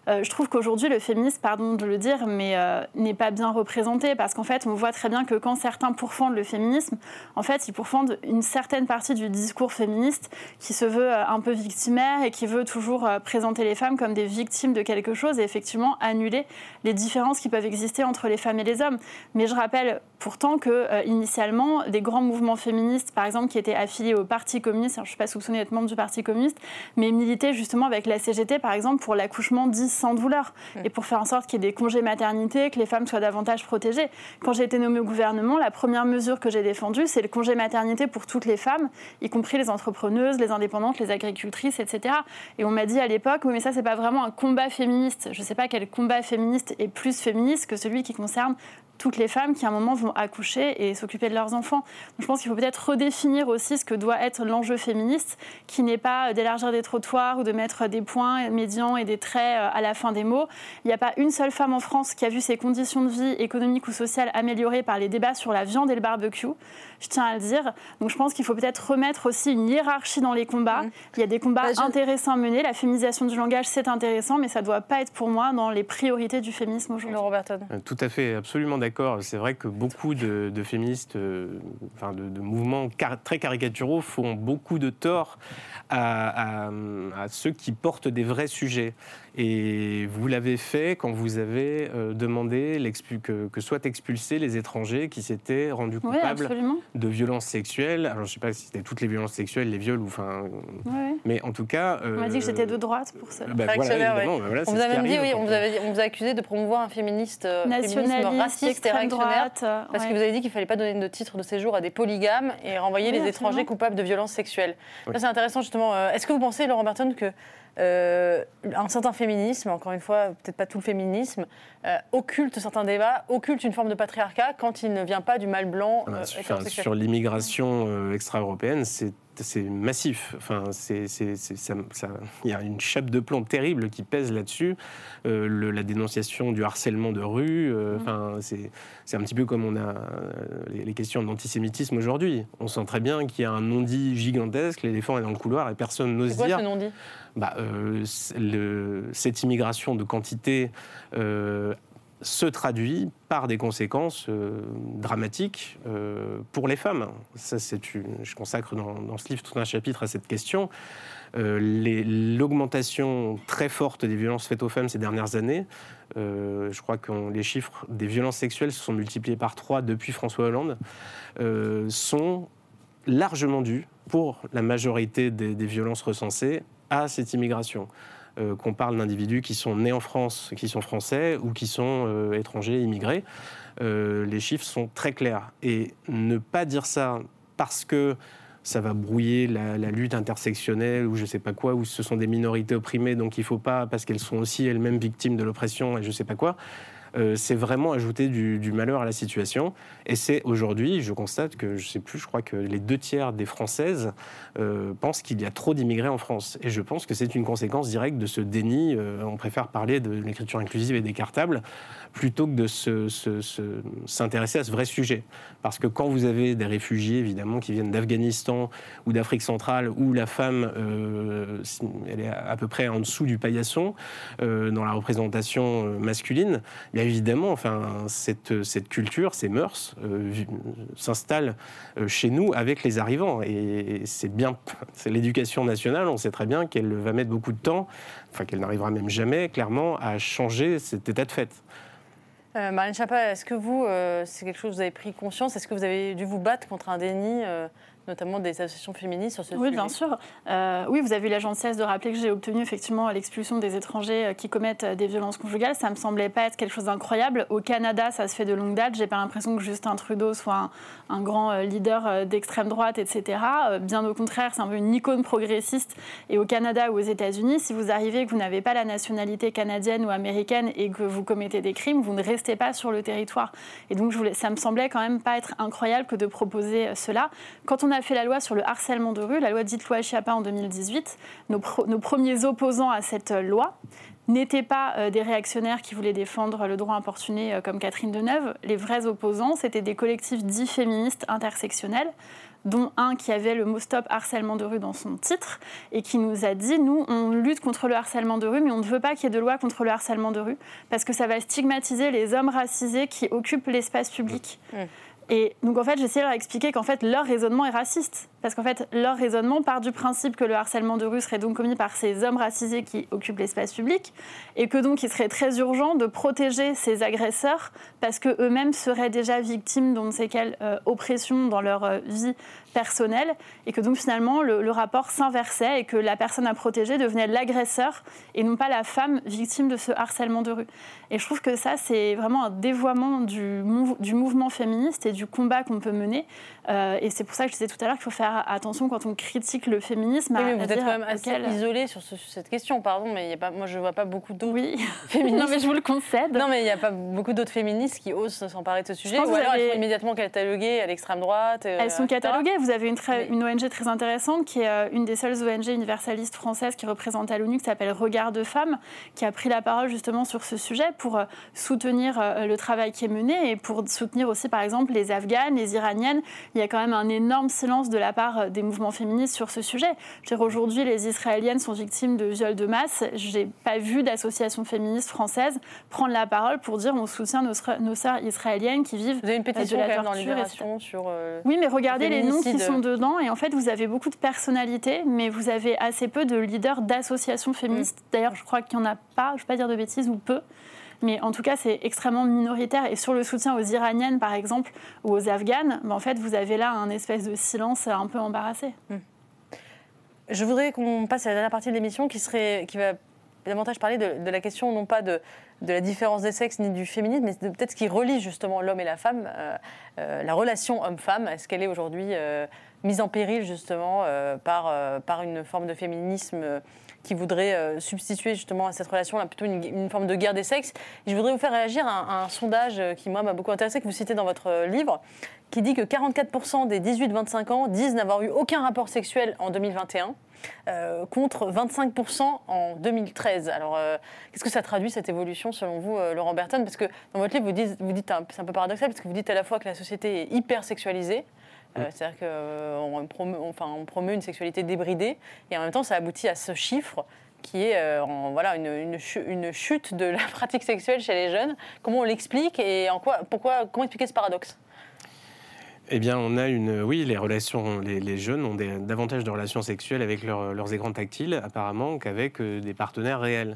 euh, je trouve qu'aujourd'hui, le féminisme, pardon de le dire, mais n'est pas bien représenté parce qu'en fait, on voit très bien que quand certains pourfendent le féminisme, en fait, ils pourfendent une certaine partie du discours féministe qui se veut un peu victimaire et qui veut toujours présenter les femmes comme des victimes de quelque chose et effectivement annuler les différences qui peuvent exister entre les femmes et les hommes. Mais je rappelle pourtant que initialement, des grands mouvements féministes, par exemple, qui étaient affilié au Parti communiste, je ne suis pas soupçonnée d'être membre du Parti communiste, mais militer justement avec la CGT, par exemple, pour l'accouchement dit sans douleur, mm. et pour faire en sorte qu'il y ait des congés maternité, que les femmes soient davantage protégées. Quand j'ai été nommée au gouvernement, la première mesure que j'ai défendue, c'est le congé maternité pour toutes les femmes, y compris les entrepreneuses, les indépendantes, les agricultrices, etc. Et on m'a dit à l'époque, oui, mais ça, c'est pas vraiment un combat féministe. Je ne sais pas quel combat féministe est plus féministe que celui qui concerne toutes les femmes qui à un moment vont accoucher et s'occuper de leurs enfants. je pense qu'il faut peut-être redéfinir aussi ce que doit être l'enjeu féministe, qui n'est pas d'élargir des trottoirs ou de mettre des points médians et des traits euh, à la fin des mots. Il n'y a pas une seule femme en France qui a vu ses conditions de vie économiques ou sociales améliorées par les débats sur la viande et le barbecue je tiens à le dire. Donc je pense qu'il faut peut-être remettre aussi une hiérarchie dans les combats. Mmh. Il y a des combats bah, intéressants à mener. La féminisation du langage, c'est intéressant, mais ça ne doit pas être pour moi dans les priorités du féminisme aujourd'hui. Euh, tout à fait, absolument d'accord. C'est vrai que beaucoup de, féministes, euh, enfin de, mouvements très caricaturaux font beaucoup de tort à, ceux qui portent des vrais sujets. Et vous l'avez fait quand vous avez euh, demandé que, que, soient expulsés les étrangers qui s'étaient rendus coupables de violences sexuelles. Alors je ne sais pas si c'était toutes les violences sexuelles, les viols ou enfin. Mais en tout cas. on m'a dit que j'étais de droite pour ça. Bah, voilà, on vous a même dit, oui, on vous, on vous a accusé de promouvoir un féministe euh, nationaliste, raciste et réactionnaire, parce que vous avez dit qu'il ne fallait pas donner de titre de séjour à des polygames et renvoyer les étrangers coupables de violences sexuelles. Ça c'est intéressant justement. Euh, est-ce que vous pensez, Laurent Burton, que euh, un certain féminisme, encore une fois, peut-être pas tout le féminisme, euh, occulte certains débats, occulte une forme de patriarcat quand il ne vient pas du mal blanc. Euh, sur l'immigration extra-européenne, c'est c'est massif. Enfin, c'est, il y a une chape de plomb terrible qui pèse là-dessus. Euh, la dénonciation du harcèlement de rue, euh, mmh. enfin, c'est, un petit peu comme on a les, questions d'antisémitisme aujourd'hui. On sent très bien qu'il y a un non-dit gigantesque, l'éléphant est dans le couloir et personne n'ose dire. Non-dit? Bah, euh, cette immigration de quantité se traduit par des conséquences euh, dramatiques euh, pour les femmes. Ça, je consacre dans, ce livre tout un chapitre à cette question. Euh, l'augmentation très forte des violences faites aux femmes ces dernières années, je crois que les chiffres des violences sexuelles se sont multipliés par trois depuis François Hollande, sont largement dus pour la majorité des violences recensées à cette immigration. Euh, qu'on parle d'individus qui sont nés en France, qui sont français ou qui sont euh, étrangers, immigrés. Euh, les chiffres sont très clairs. Et ne pas dire ça parce que ça va brouiller la, lutte intersectionnelle ou je ne sais pas quoi, ou ce sont des minorités opprimées, donc il ne faut pas, parce qu'elles sont aussi elles-mêmes victimes de l'oppression et je ne sais pas quoi, euh, c'est vraiment ajouter du, malheur à la situation. Et c'est aujourd'hui, je constate que, je ne sais plus, je crois que les deux tiers des Françaises euh, pensent qu'il y a trop d'immigrés en France. Et je pense que c'est une conséquence directe de ce déni. Euh, on préfère parler de l'écriture inclusive et des cartables plutôt que de s'intéresser à ce vrai sujet. Parce que quand vous avez des réfugiés, évidemment, qui viennent d'Afghanistan ou d'Afrique centrale, où la femme, elle est à peu près en dessous du paillasson dans la représentation masculine, évidemment, enfin, cette, cette culture, ces mœurs s'installent chez nous avec les arrivants. Et c'est bien, c'est l'éducation nationale, on sait très bien qu'elle va mettre beaucoup de temps, enfin qu'elle n'arrivera même jamais, clairement, à changer cet état de fait. Euh, Marlène Chapa, est-ce que vous, c'est quelque chose que vous avez pris conscience? Est-ce que vous avez dû vous battre contre un déni notamment des associations féministes sur ce oui, sujet Oui, bien sûr. Euh, oui, vous avez eu la gentillesse de rappeler que j'ai obtenu effectivement l'expulsion des étrangers euh, qui commettent euh, des violences conjugales. Ça me semblait pas être quelque chose d'incroyable. Au Canada, ça se fait de longue date. J'ai pas l'impression que Justin Trudeau soit un, grand leader d'extrême droite, etc. Bien au contraire, c'est un peu une icône progressiste. Et au Canada ou aux États-Unis, si vous arrivez et que vous n'avez pas la nationalité canadienne ou américaine et que vous commettez des crimes, vous ne restez pas sur le territoire. Et donc, je voulais, ça me semblait quand même pas être incroyable que de proposer cela. Quand on a fait la loi sur le harcèlement de rue, la loi dite loi Chiappa en 2018, nos, nos premiers opposants à cette loi n'étaient pas euh, des réactionnaires qui voulaient défendre le droit importuné euh, comme Catherine Deneuve. Les vrais opposants, c'était des collectifs dits féministes intersectionnels dont un qui avait le mot stop harcèlement de rue dans son titre et qui nous a dit nous on lutte contre le harcèlement de rue mais on ne veut pas qu'il y ait de loi contre le harcèlement de rue parce que ça va stigmatiser les hommes racisés qui occupent l'espace public. Mmh. Et donc en fait, j'essayais de leur expliquer qu'en fait, leur raisonnement est raciste. Parce qu'en fait, leur raisonnement part du principe que le harcèlement de rue serait donc commis par ces hommes racisés qui occupent l'espace public, et que donc il serait très urgent de protéger ces agresseurs parce qu'eux-mêmes seraient déjà victimes d'on ne sait quelle euh, oppression dans leur euh, vie personnelle, et que donc finalement le, rapport s'inversait et que la personne à protéger devenait l'agresseur et non pas la femme victime de ce harcèlement de rue. Et je trouve que ça, c'est vraiment un dévoiement du, du mouvement féministe et du combat qu'on peut mener. Euh, et c'est pour ça que je disais tout à l'heure qu'il faut faire attention quand on critique le féminisme. Oui, mais vous êtes quand même assez isolé sur, cette question, pardon, mais y a pas, moi je ne vois pas beaucoup d'autres oui. féministes. non, mais je vous le concède. Non, mais il n'y a pas beaucoup d'autres féministes qui osent s'emparer de ce sujet. Ou alors elles sont immédiatement cataloguées à l'extrême droite. Euh, elles sont cataloguées. Vous avez une, une, ONG très intéressante qui est euh, une des seules ONG universalistes françaises qui représente à l'ONU, qui s'appelle Regard de femmes, qui a pris la parole justement sur ce sujet pour soutenir le travail qui est mené et pour soutenir aussi, par exemple, les Afghanes, les Iraniennes. Il y a quand même un énorme silence de la part des mouvements féministes sur ce sujet. Aujourd'hui, les Israéliennes sont victimes de viols de masse. Je n'ai pas vu d'association féministe française prendre la parole pour dire on soutient nos, nos sœurs israéliennes qui vivent vous avez une euh, pétition de la torture. sur. Euh, oui, mais regardez les noms qui sont dedans. Et en fait, vous avez beaucoup de personnalités, mais vous avez assez peu de leaders d'associations féministes. Mm. D'ailleurs, je crois qu'il n'y en a pas, je ne vais pas dire de bêtises, ou peu. Mais en tout cas, c'est extrêmement minoritaire. Et sur le soutien aux Iraniennes, par exemple, ou aux Afghanes, ben, en fait, vous avez là un espèce de silence un peu embarrassé. Hmm. Je voudrais qu'on passe à la dernière partie de l'émission qui, qui va davantage parler de, la question, non pas de, de, la différence des sexes ni du féminisme, mais peut-être ce qui relie justement l'homme et la femme, euh, euh, la relation homme-femme. Est-ce qu'elle est aujourd'hui euh, mise en péril justement par, par une forme de féminisme qui voudrait euh, substituer justement à cette relation là plutôt une, forme de guerre des sexes. je voudrais vous faire réagir à un, sondage qui moi m'a beaucoup intéressé que vous citez dans votre euh, livre, qui dit que 44% des 18-25 ans disent n'avoir eu aucun rapport sexuel en 2021. Euh, contre 25% en 2013. Alors, qu'est-ce que ça traduit cette évolution selon vous, Laurent Berton Parce que dans votre livre, vous dites, vous dites c'est un peu paradoxal, parce que vous dites à la fois que la société est hyper sexualisée, euh, c'est-à-dire qu'on euh, promeut, enfin, on promeut une sexualité débridée et en même temps ça aboutit à ce chiffre qui est euh, voilà, une, une, chute de la pratique sexuelle chez les jeunes. Comment on l'explique et en quoi, pourquoi, comment expliquer ce paradoxe? Eh bien, on a une. Oui, les relations. Les, jeunes ont davantage de relations sexuelles avec leurs écrans tactiles, apparemment, qu'avec des partenaires réels.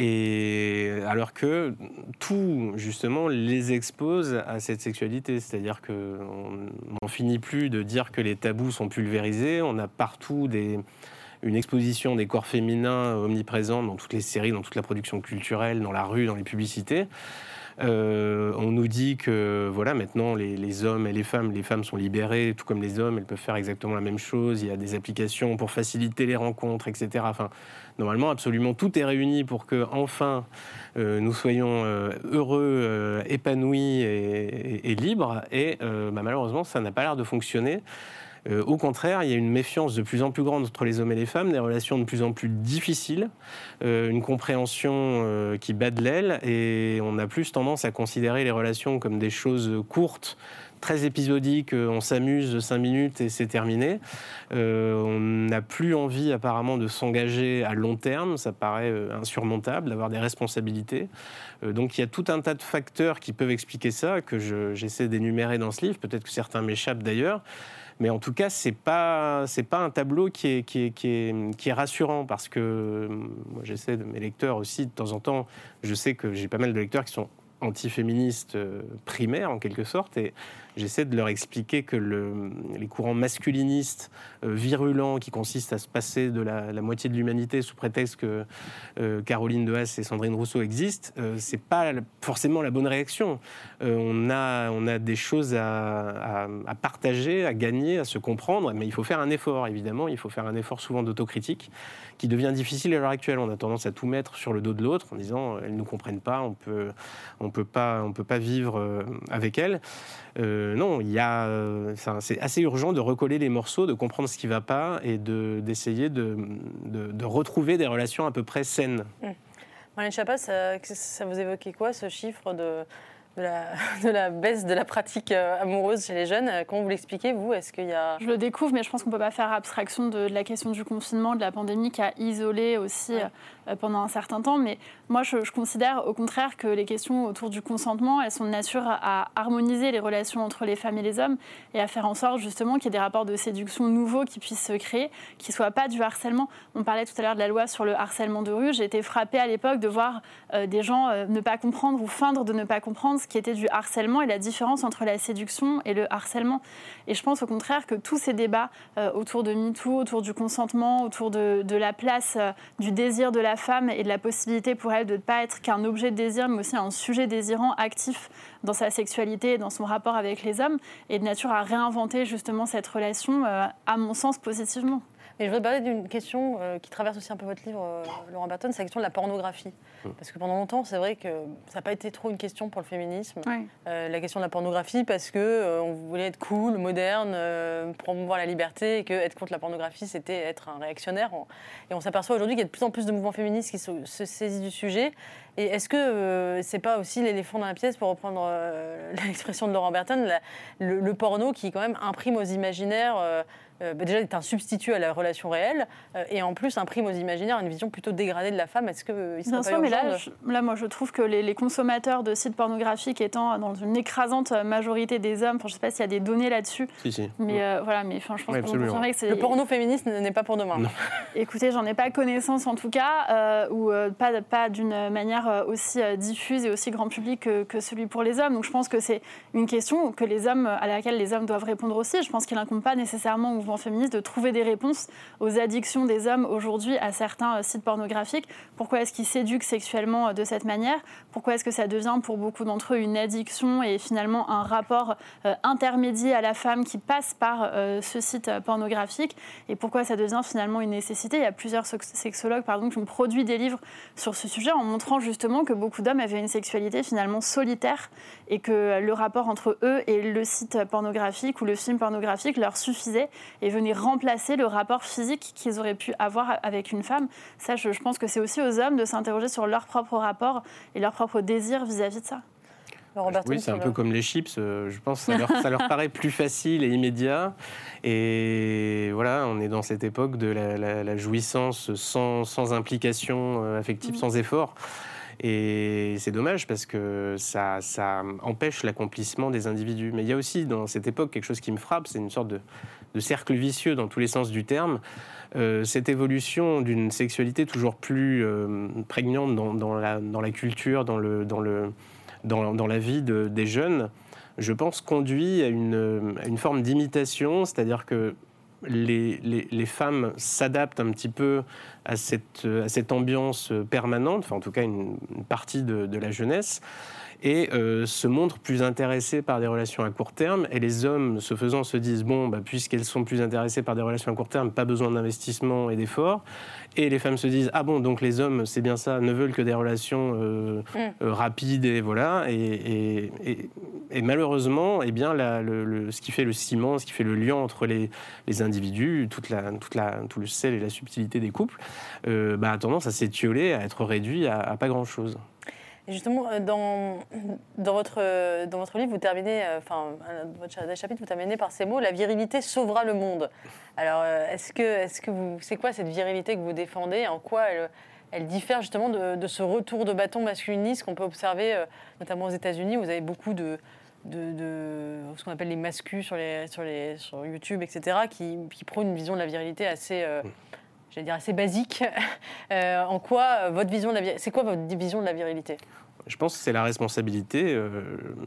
Alors que tout, justement, les expose à cette sexualité. C'est-à-dire qu'on n'en finit plus de dire que les tabous sont pulvérisés. On a partout une exposition des corps féminins omniprésents dans toutes les séries, dans toute la production culturelle, dans la rue, dans les publicités. Euh, on nous dit que voilà, maintenant les, hommes et les femmes, les femmes sont libérées, tout comme les hommes, elles peuvent faire exactement la même chose. Il y a des applications pour faciliter les rencontres, etc. normalement, absolument tout est réuni pour que enfin euh, nous soyons euh, heureux, épanouis et, libres. Et bah, malheureusement, ça n'a pas l'air de fonctionner. Euh, au contraire, il y a une méfiance de plus en plus grande entre les hommes et les femmes, des relations de plus en plus difficiles, euh, une compréhension euh, qui bat de l'aile, et on a plus tendance à considérer les relations comme des choses courtes, très épisodique, on s'amuse cinq minutes et c'est terminé. on n'a plus envie apparemment de s'engager à long terme, ça paraît insurmontable, d'avoir des responsabilités. donc il y a tout un tas de facteurs qui peuvent expliquer ça, que j'essaie d'énumérer dans ce livre, peut-être que certains m'échappent d'ailleurs. Mais en tout cas, ce n'est pas, pas un tableau qui est, qui, est, qui, est, rassurant parce que moi, j'essaie de mes lecteurs aussi, de temps en temps, je sais que j'ai pas mal de lecteurs qui sont antiféministes euh, primaires en quelque sorte et j'essaie de leur expliquer que les courants masculinistes euh, virulents qui consistent à se passer de la, moitié de l'humanité sous prétexte que euh, Caroline de Haas et Sandrine Rousseau existent, ce c'est pas forcément la bonne réaction. on, a, on a des choses à, partager, à gagner, à se comprendre, mais il faut faire un effort évidemment, il faut faire un effort souvent d'autocritique qui devient difficile à l'heure actuelle. On a tendance à tout mettre sur le dos de l'autre en disant elles ne nous comprennent pas, on peut, on peut pas, peut pas vivre euh, avec elles. Euh, non, il y a, euh, c'est assez urgent de recoller les morceaux, de comprendre ce qui ne va pas et d'essayer de, de, retrouver des relations à peu près saines. Mmh. Marlène Chapas, ça, ça vous évoquait quoi ce chiffre de de la, baisse de la pratique euh, amoureuse chez les jeunes? Euh, comment vous l'expliquez, vous? Est-ce qu'il y a... Je le découvre, mais je pense qu'on ne peut pas faire abstraction de, la question du confinement, de la pandémie qui a isolé aussi euh, pendant un certain temps. Mais moi, je, considère au contraire que les questions autour du consentement, elles sont de nature à harmoniser les relations entre les femmes et les hommes et à faire en sorte justement qu'il y ait des rapports de séduction nouveaux qui puissent se créer, qui ne soient pas du harcèlement. On parlait tout à l'heure de la loi sur le harcèlement de rue. J'ai été frappée à l'époque de voir des gens ne pas comprendre ou feindre de ne pas comprendre ce qui était du harcèlement et la différence entre la séduction et le harcèlement. Et je pense au contraire que tous ces débats euh, autour de MeToo, autour du consentement, autour de, la place euh, du désir de la femme et de la possibilité pour elle de ne pas être qu'un objet de désir, mais aussi un sujet désirant actif dans sa sexualité et dans son rapport avec les hommes, est de nature à réinventer justement cette relation, euh, à mon sens, positivement. Et je voudrais parler d'une question euh, qui traverse aussi un peu votre livre, euh, Laurent Burton, c'est la question de la pornographie. Mm. Parce que pendant longtemps, c'est vrai que ça n'a pas été trop une question pour le féminisme. Euh, la question de la pornographie, parce que on voulait être cool, moderne, promouvoir la liberté, et que être contre la pornographie, c'était être un réactionnaire. Et on s'aperçoit aujourd'hui qu'il y a de plus en plus de mouvements féministes qui se, saisissent du sujet. Et est-ce que c'est pas aussi l'éléphant dans la pièce, pour reprendre l'expression de Laurent Burton, le, le, porno qui quand même imprime aux imaginaires euh, bah, déjà est un substitut à la relation réelle euh, et en plus imprime aux imaginaires une vision plutôt dégradée de la femme. Est-ce qu'il euh, serait Bien sûr, mais là, là, moi, je trouve que les, consommateurs de sites pornographiques étant dans une écrasante majorité des hommes, je ne sais pas s'il y a des données là-dessus, si, si. mais voilà, mais enfin, je pense que c'est... Le porno féministe n'est pas pour demain. Écoutez, j'en ai pas connaissance en tout cas, ou pas, pas d'une manière aussi diffuse et aussi grand public que, que, celui pour les hommes. Donc je pense que c'est une question que les hommes, à laquelle les hommes doivent répondre aussi. Je pense qu'il n'incombe pas nécessairement féministe de trouver des réponses aux addictions des hommes aujourd'hui à certains euh, sites pornographiques. Pourquoi est-ce qu'ils s'éduquent sexuellement euh, de cette manière? Pourquoi est-ce que ça devient pour beaucoup d'entre eux une addiction et finalement un rapport euh, intermédiaire à la femme qui passe par ce site pornographique? Et pourquoi ça devient finalement une nécessité? Il y a plusieurs sexologues pardon, qui ont produit des livres sur ce sujet en montrant justement que beaucoup d'hommes avaient une sexualité finalement solitaire et que le rapport entre eux et le site pornographique ou le film pornographique leur suffisait et venir remplacer le rapport physique qu'ils auraient pu avoir avec une femme. Ça, je, pense que c'est aussi aux hommes de s'interroger sur leur propre rapport et leur propre désir vis-à-vis de ça. oui, c'est un peu comme les chips. Euh, je pense que ça leur, ça leur, paraît plus facile et immédiat. Et voilà, on est dans cette époque de la, jouissance sans, sans, implication euh, affective, sans effort. Et c'est dommage parce que ça, empêche l'accomplissement des individus. Mais il y a aussi dans cette époque quelque chose qui me frappe, c'est une sorte de, cercle vicieux dans tous les sens du terme. Euh, cette évolution d'une sexualité toujours plus euh, prégnante dans, la, culture, dans, le, dans, le, dans, la vie des jeunes, je pense, conduit à une, forme d'imitation, c'est-à-dire que les, les femmes s'adaptent un petit peu à cette, à cette ambiance permanente, enfin en tout cas une, partie de, de la jeunesse et euh, se montrent plus intéressés par des relations à court terme. Et les hommes, ce faisant, se disent bon, bah, puisqu'elles sont plus intéressées par des relations à court terme, pas besoin d'investissement et d'efforts. Et les femmes se disent ah bon, donc les hommes, c'est bien ça, ne veulent que des relations euh, mm. euh, rapides et voilà. Et, et, malheureusement, eh bien, le, ce qui fait le ciment, ce qui fait le lien entre les, les individus, toute la, toute la, tout le sel et la subtilité des couples, bah, a tendance à s'étioler, à être réduit à, à pas grand chose. Et justement, dans, dans, votre, dans votre livre, vous terminez, enfin, votre chapitre, vous terminez par ces mots la virilité sauvera le monde. Alors, est-ce que, est-ce que vous, c'est quoi cette virilité que vous défendez? En quoi elle, elle diffère justement de, ce retour de bâton masculiniste qu'on peut observer, euh, notamment aux États-Unis, où vous avez beaucoup de, de, ce qu'on appelle les mascus sur, les, sur, les, sur YouTube, etc., qui, qui prônent une vision de la virilité assez, euh, j'allais dire assez basique. Euh, en quoi votre vision de la c'est quoi votre vision de la virilité? Je pense que c'est la responsabilité. Euh,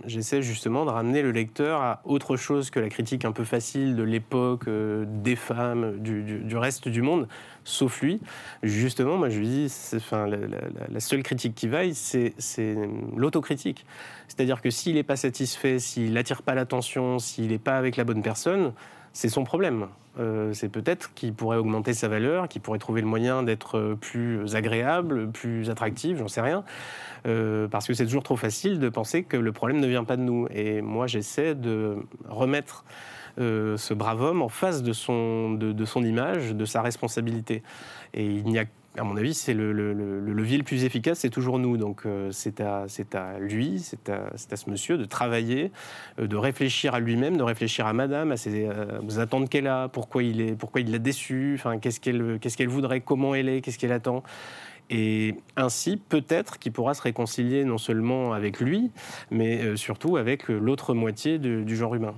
j'essaie justement de ramener le lecteur à autre chose que la critique un peu facile de l'époque, euh, des femmes, du, reste du monde, sauf lui. Justement, moi je lui dis, enfin, la, seule critique qui vaille, c'est l'autocritique. C'est-à-dire que s'il n'est pas satisfait, s'il n'attire pas l'attention, s'il n'est pas avec la bonne personne, c'est son problème. Euh, c'est peut-être qu'il pourrait augmenter sa valeur, qu'il pourrait trouver le moyen d'être plus agréable, plus attractif, j'en sais rien. Euh, parce que c'est toujours trop facile de penser que le problème ne vient pas de nous. Et moi, j'essaie de remettre euh, ce brave homme en face de son, de, son image, de sa responsabilité. Et il n'y a à mon avis, c'est le, levier le plus efficace, c'est toujours nous. Donc euh, c'est à, à, lui, c'est à, à, ce monsieur de travailler, de réfléchir à lui-même, de réfléchir à madame, à ses, aux attentes qu'elle a, pourquoi il, est, pourquoi il l'a déçue, enfin, qu'est-ce qu'elle voudrait, comment elle est, qu'est-ce qu'elle attend. Et ainsi, peut-être qu'il pourra se réconcilier non seulement avec lui, mais euh, surtout avec euh, l'autre moitié du genre humain.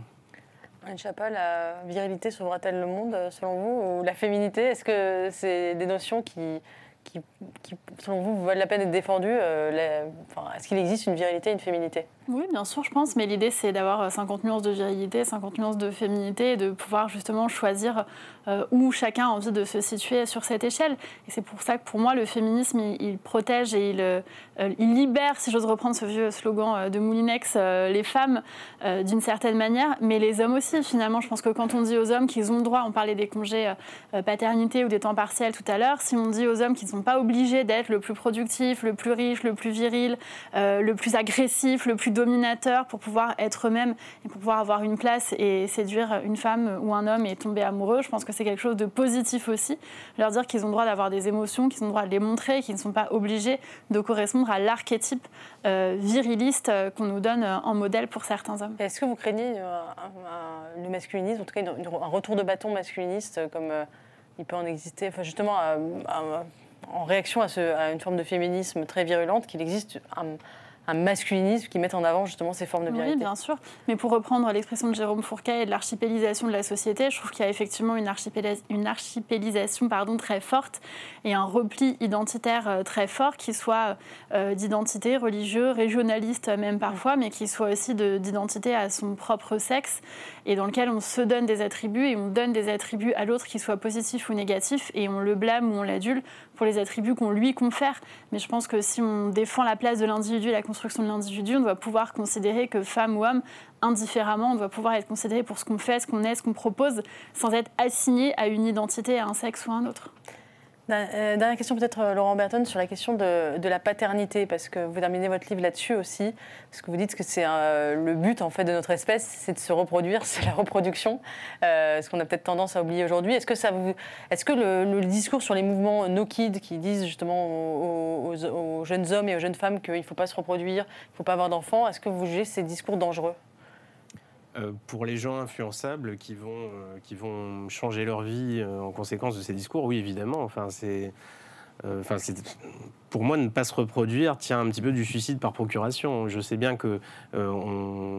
Anne Chapa, la virilité sauvera-t-elle le monde, selon vous Ou la féminité? Est-ce que c'est des notions qui, qui, selon vous, valent la peine d'être défendues euh, Est-ce qu'il existe une virilité et une féminité? Oui, bien sûr, je pense, mais l'idée c'est d'avoir 50 nuances de virilité, 50 nuances de féminité et de pouvoir justement choisir euh, où chacun a envie de se situer sur cette échelle. Et c'est pour ça que pour moi, le féminisme, il, protège et il, euh, il, libère, si j'ose reprendre ce vieux slogan euh, de Moulinex, les femmes d'une certaine manière, mais les hommes aussi. Finalement, je pense que quand on dit aux hommes qu'ils ont le droit, on parlait des congés paternité ou des temps partiels tout à l'heure, si on dit aux hommes qu'ils ne sont pas obligés d'être le plus productif, le plus riche, le plus viril, le plus agressif, le plus dominateur pour pouvoir être eux-mêmes et pour pouvoir avoir une place et séduire une femme ou un homme et tomber amoureux. Je pense que c'est quelque chose de positif aussi. Leur dire qu'ils ont le droit d'avoir des émotions, qu'ils ont le droit de les montrer, qu'ils ne sont pas obligés de correspondre à l'archétype euh, viriliste euh, qu'on nous donne euh, en modèle pour certains hommes. Est-ce que vous craignez le masculinisme, en tout cas un retour de bâton masculiniste comme il peut en exister, enfin justement en réaction à, à, une forme de féminisme très virulente, qu'il existe un, un masculinisme qui met en avant justement ces formes de virilité. Oui, bien sûr. Mais pour reprendre l'expression de Jérôme Fourquet et de l'archipélisation de la société, je trouve qu'il y a effectivement une, une archipélisation pardon, très forte et un repli identitaire euh, très fort qui soit euh, d'identité religieux, régionaliste même parfois, mais qui soit aussi d'identité à son propre sexe et dans lequel on se donne des attributs et on donne des attributs à l'autre qui soient positifs ou négatifs et on le blâme ou on l'adule pour les attributs qu'on lui confère. Mais je pense que si on défend la place de l'individu et la construction de l'individu, on doit pouvoir considérer que femme ou homme, indifféremment, on doit pouvoir être considéré pour ce qu'on fait, ce qu'on est, ce qu'on propose, sans être assigné à une identité, à un sexe ou à un autre. Euh, dernière question peut-être euh, Laurent Berton sur la question de, la paternité, parce que vous terminez votre livre là-dessus aussi, parce que vous dites que c'est euh, le but en fait de notre espèce, c'est de se reproduire, c'est la reproduction, ce qu'on a peut-être tendance à oublier aujourd'hui. Est-ce que ça vous, est-ce que le, discours sur les mouvements no kids qui disent justement aux, aux jeunes hommes et aux jeunes femmes qu'il ne faut pas se reproduire, il ne faut pas avoir d'enfants, est-ce que vous jugez ces discours dangereux? Pour les gens influençables qui vont, euh, qui vont changer leur vie euh, en conséquence de ces discours, oui, évidemment. Enfin, c'est. Enfin, pour moi, ne pas se reproduire tient un petit peu du suicide par procuration. Je sais bien que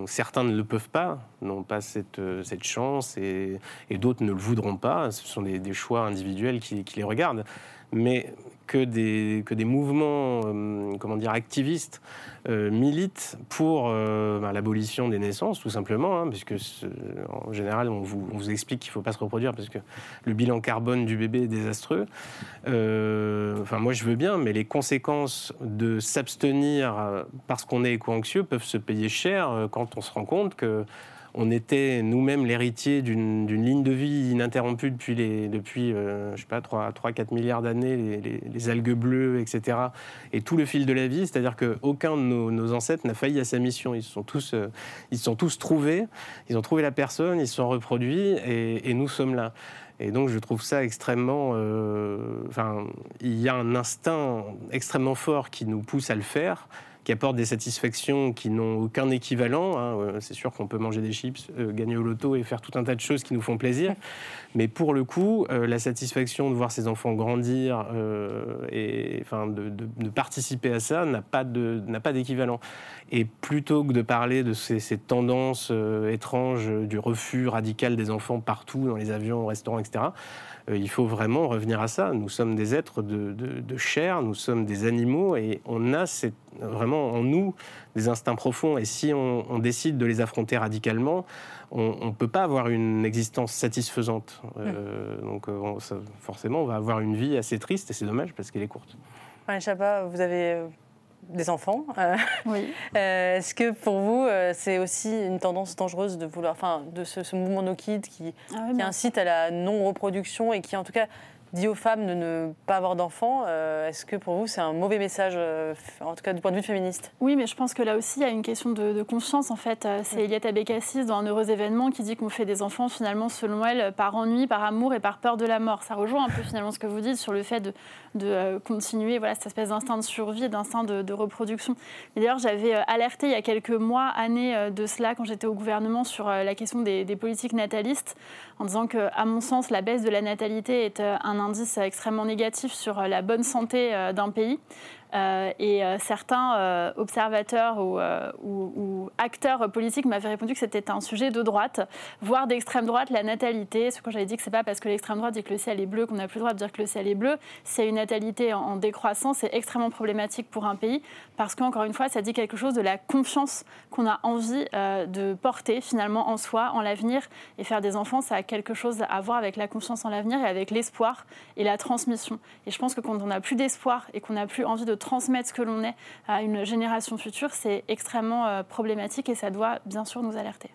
certains ne le peuvent pas, n'ont pas cette, cette chance, et, d'autres ne le voudront pas. Ce sont des, des choix individuels qui, qui, les regardent. Mais que des, que des mouvements euh, comment dire, activistes euh, militent pour euh, ben, l'abolition des naissances, tout simplement, hein, puisque en général, on vous, on vous explique qu'il ne faut pas se reproduire parce que le bilan carbone du bébé est désastreux. enfin, moi, je veux bien, mais les conséquences de s'abstenir parce qu'on est éco-anxieux peuvent se payer cher quand on se rend compte que on était nous-mêmes l'héritier d'une ligne de vie ininterrompue depuis, les, depuis euh, je sais pas, 3-4 milliards d'années, les, algues bleues, etc. Et tout le fil de la vie, c'est-à-dire qu'aucun de nos, ancêtres n'a failli à sa mission. Ils se sont tous, euh, ils sont tous trouvés, ils ont trouvé la personne, ils se sont reproduits, et, nous sommes là. Et donc je trouve ça extrêmement... Euh, il y a un instinct extrêmement fort qui nous pousse à le faire, qui apportent des satisfactions qui n'ont aucun équivalent. Hein. C'est sûr qu'on peut manger des chips, gagner au loto et faire tout un tas de choses qui nous font plaisir. Mais pour le coup, la satisfaction de voir ses enfants grandir et enfin, de, participer à ça n'a pas d'équivalent. Et plutôt que de parler de ces, ces tendances étranges du refus radical des enfants partout, dans les avions, au restaurant, etc., euh, il faut vraiment revenir à ça. Nous sommes des êtres de, chair, nous sommes des animaux et on a vraiment en nous des instincts profonds. Et si on, décide de les affronter radicalement, on ne peut pas avoir une existence satisfaisante. Euh, donc euh, forcément, on va avoir une vie assez triste et c'est dommage parce qu'elle est courte. Alain Chapat, vous avez des enfants. Euh, oui. Euh, est-ce que pour vous, euh, c'est aussi une tendance dangereuse de vouloir, enfin, de ce, mouvement No Kid qui, ah qui incite à la non-reproduction et qui, en tout cas, dit aux femmes de ne pas avoir d'enfants. Euh, est-ce que pour vous, c'est un mauvais message, euh, en tout cas du point de vue féministe? Oui, mais je pense que là aussi, il y a une question de, confiance. En fait, euh, c'est Eliette Abécassis dans Un heureux événement qui dit qu'on fait des enfants, finalement, selon elle, par ennui, par amour et par peur de la mort. Ça rejoint un peu, finalement, ce que vous dites sur le fait de, de continuer voilà, cette espèce d'instinct de survie, d'instinct de, de, reproduction. D'ailleurs, j'avais alerté il y a quelques mois, années de cela, quand j'étais au gouvernement, sur la question des, des politiques natalistes, en disant que, à mon sens, la baisse de la natalité est un indice extrêmement négatif sur la bonne santé euh, d'un pays. Euh, et euh, certains euh, observateurs ou, acteurs politiques m'avaient répondu que c'était un sujet de droite, voire d'extrême droite, la natalité. Ce que j'avais dit que c'est pas parce que l'extrême droite dit que le ciel est bleu qu'on n'a plus le droit de dire que le ciel est bleu. C'est une natalité en, décroissance, c'est extrêmement problématique pour un pays parce qu'encore une fois, ça dit quelque chose de la confiance qu'on a envie de porter finalement en soi, en l'avenir. Et faire des enfants, ça a quelque chose à voir avec la confiance en l'avenir et avec l'espoir et la transmission. Et je pense que quand on n'a plus d'espoir et qu'on n'a plus envie de transmettre ce que l'on est à une génération future, c'est extrêmement euh, problématique et ça doit bien sûr nous alerter.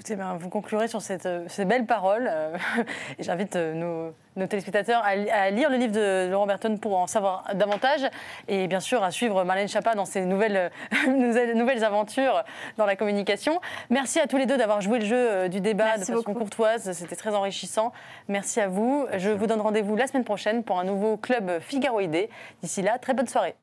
Écoutez, ben, vous conclurez sur cette, euh, ces belles paroles. Euh, et j'invite nos, téléspectateurs à, lire le livre de Laurent Berton pour en savoir davantage. Et bien sûr, à suivre Marlène Chapa dans ses nouvelles, nouvelles aventures dans la communication. Merci à tous les deux d'avoir joué le jeu du débat de façon courtoise. C'était très enrichissant. Merci à vous. Je vous donne rendez-vous la semaine prochaine pour un nouveau club Figaroïdé. D'ici là, très bonne soirée.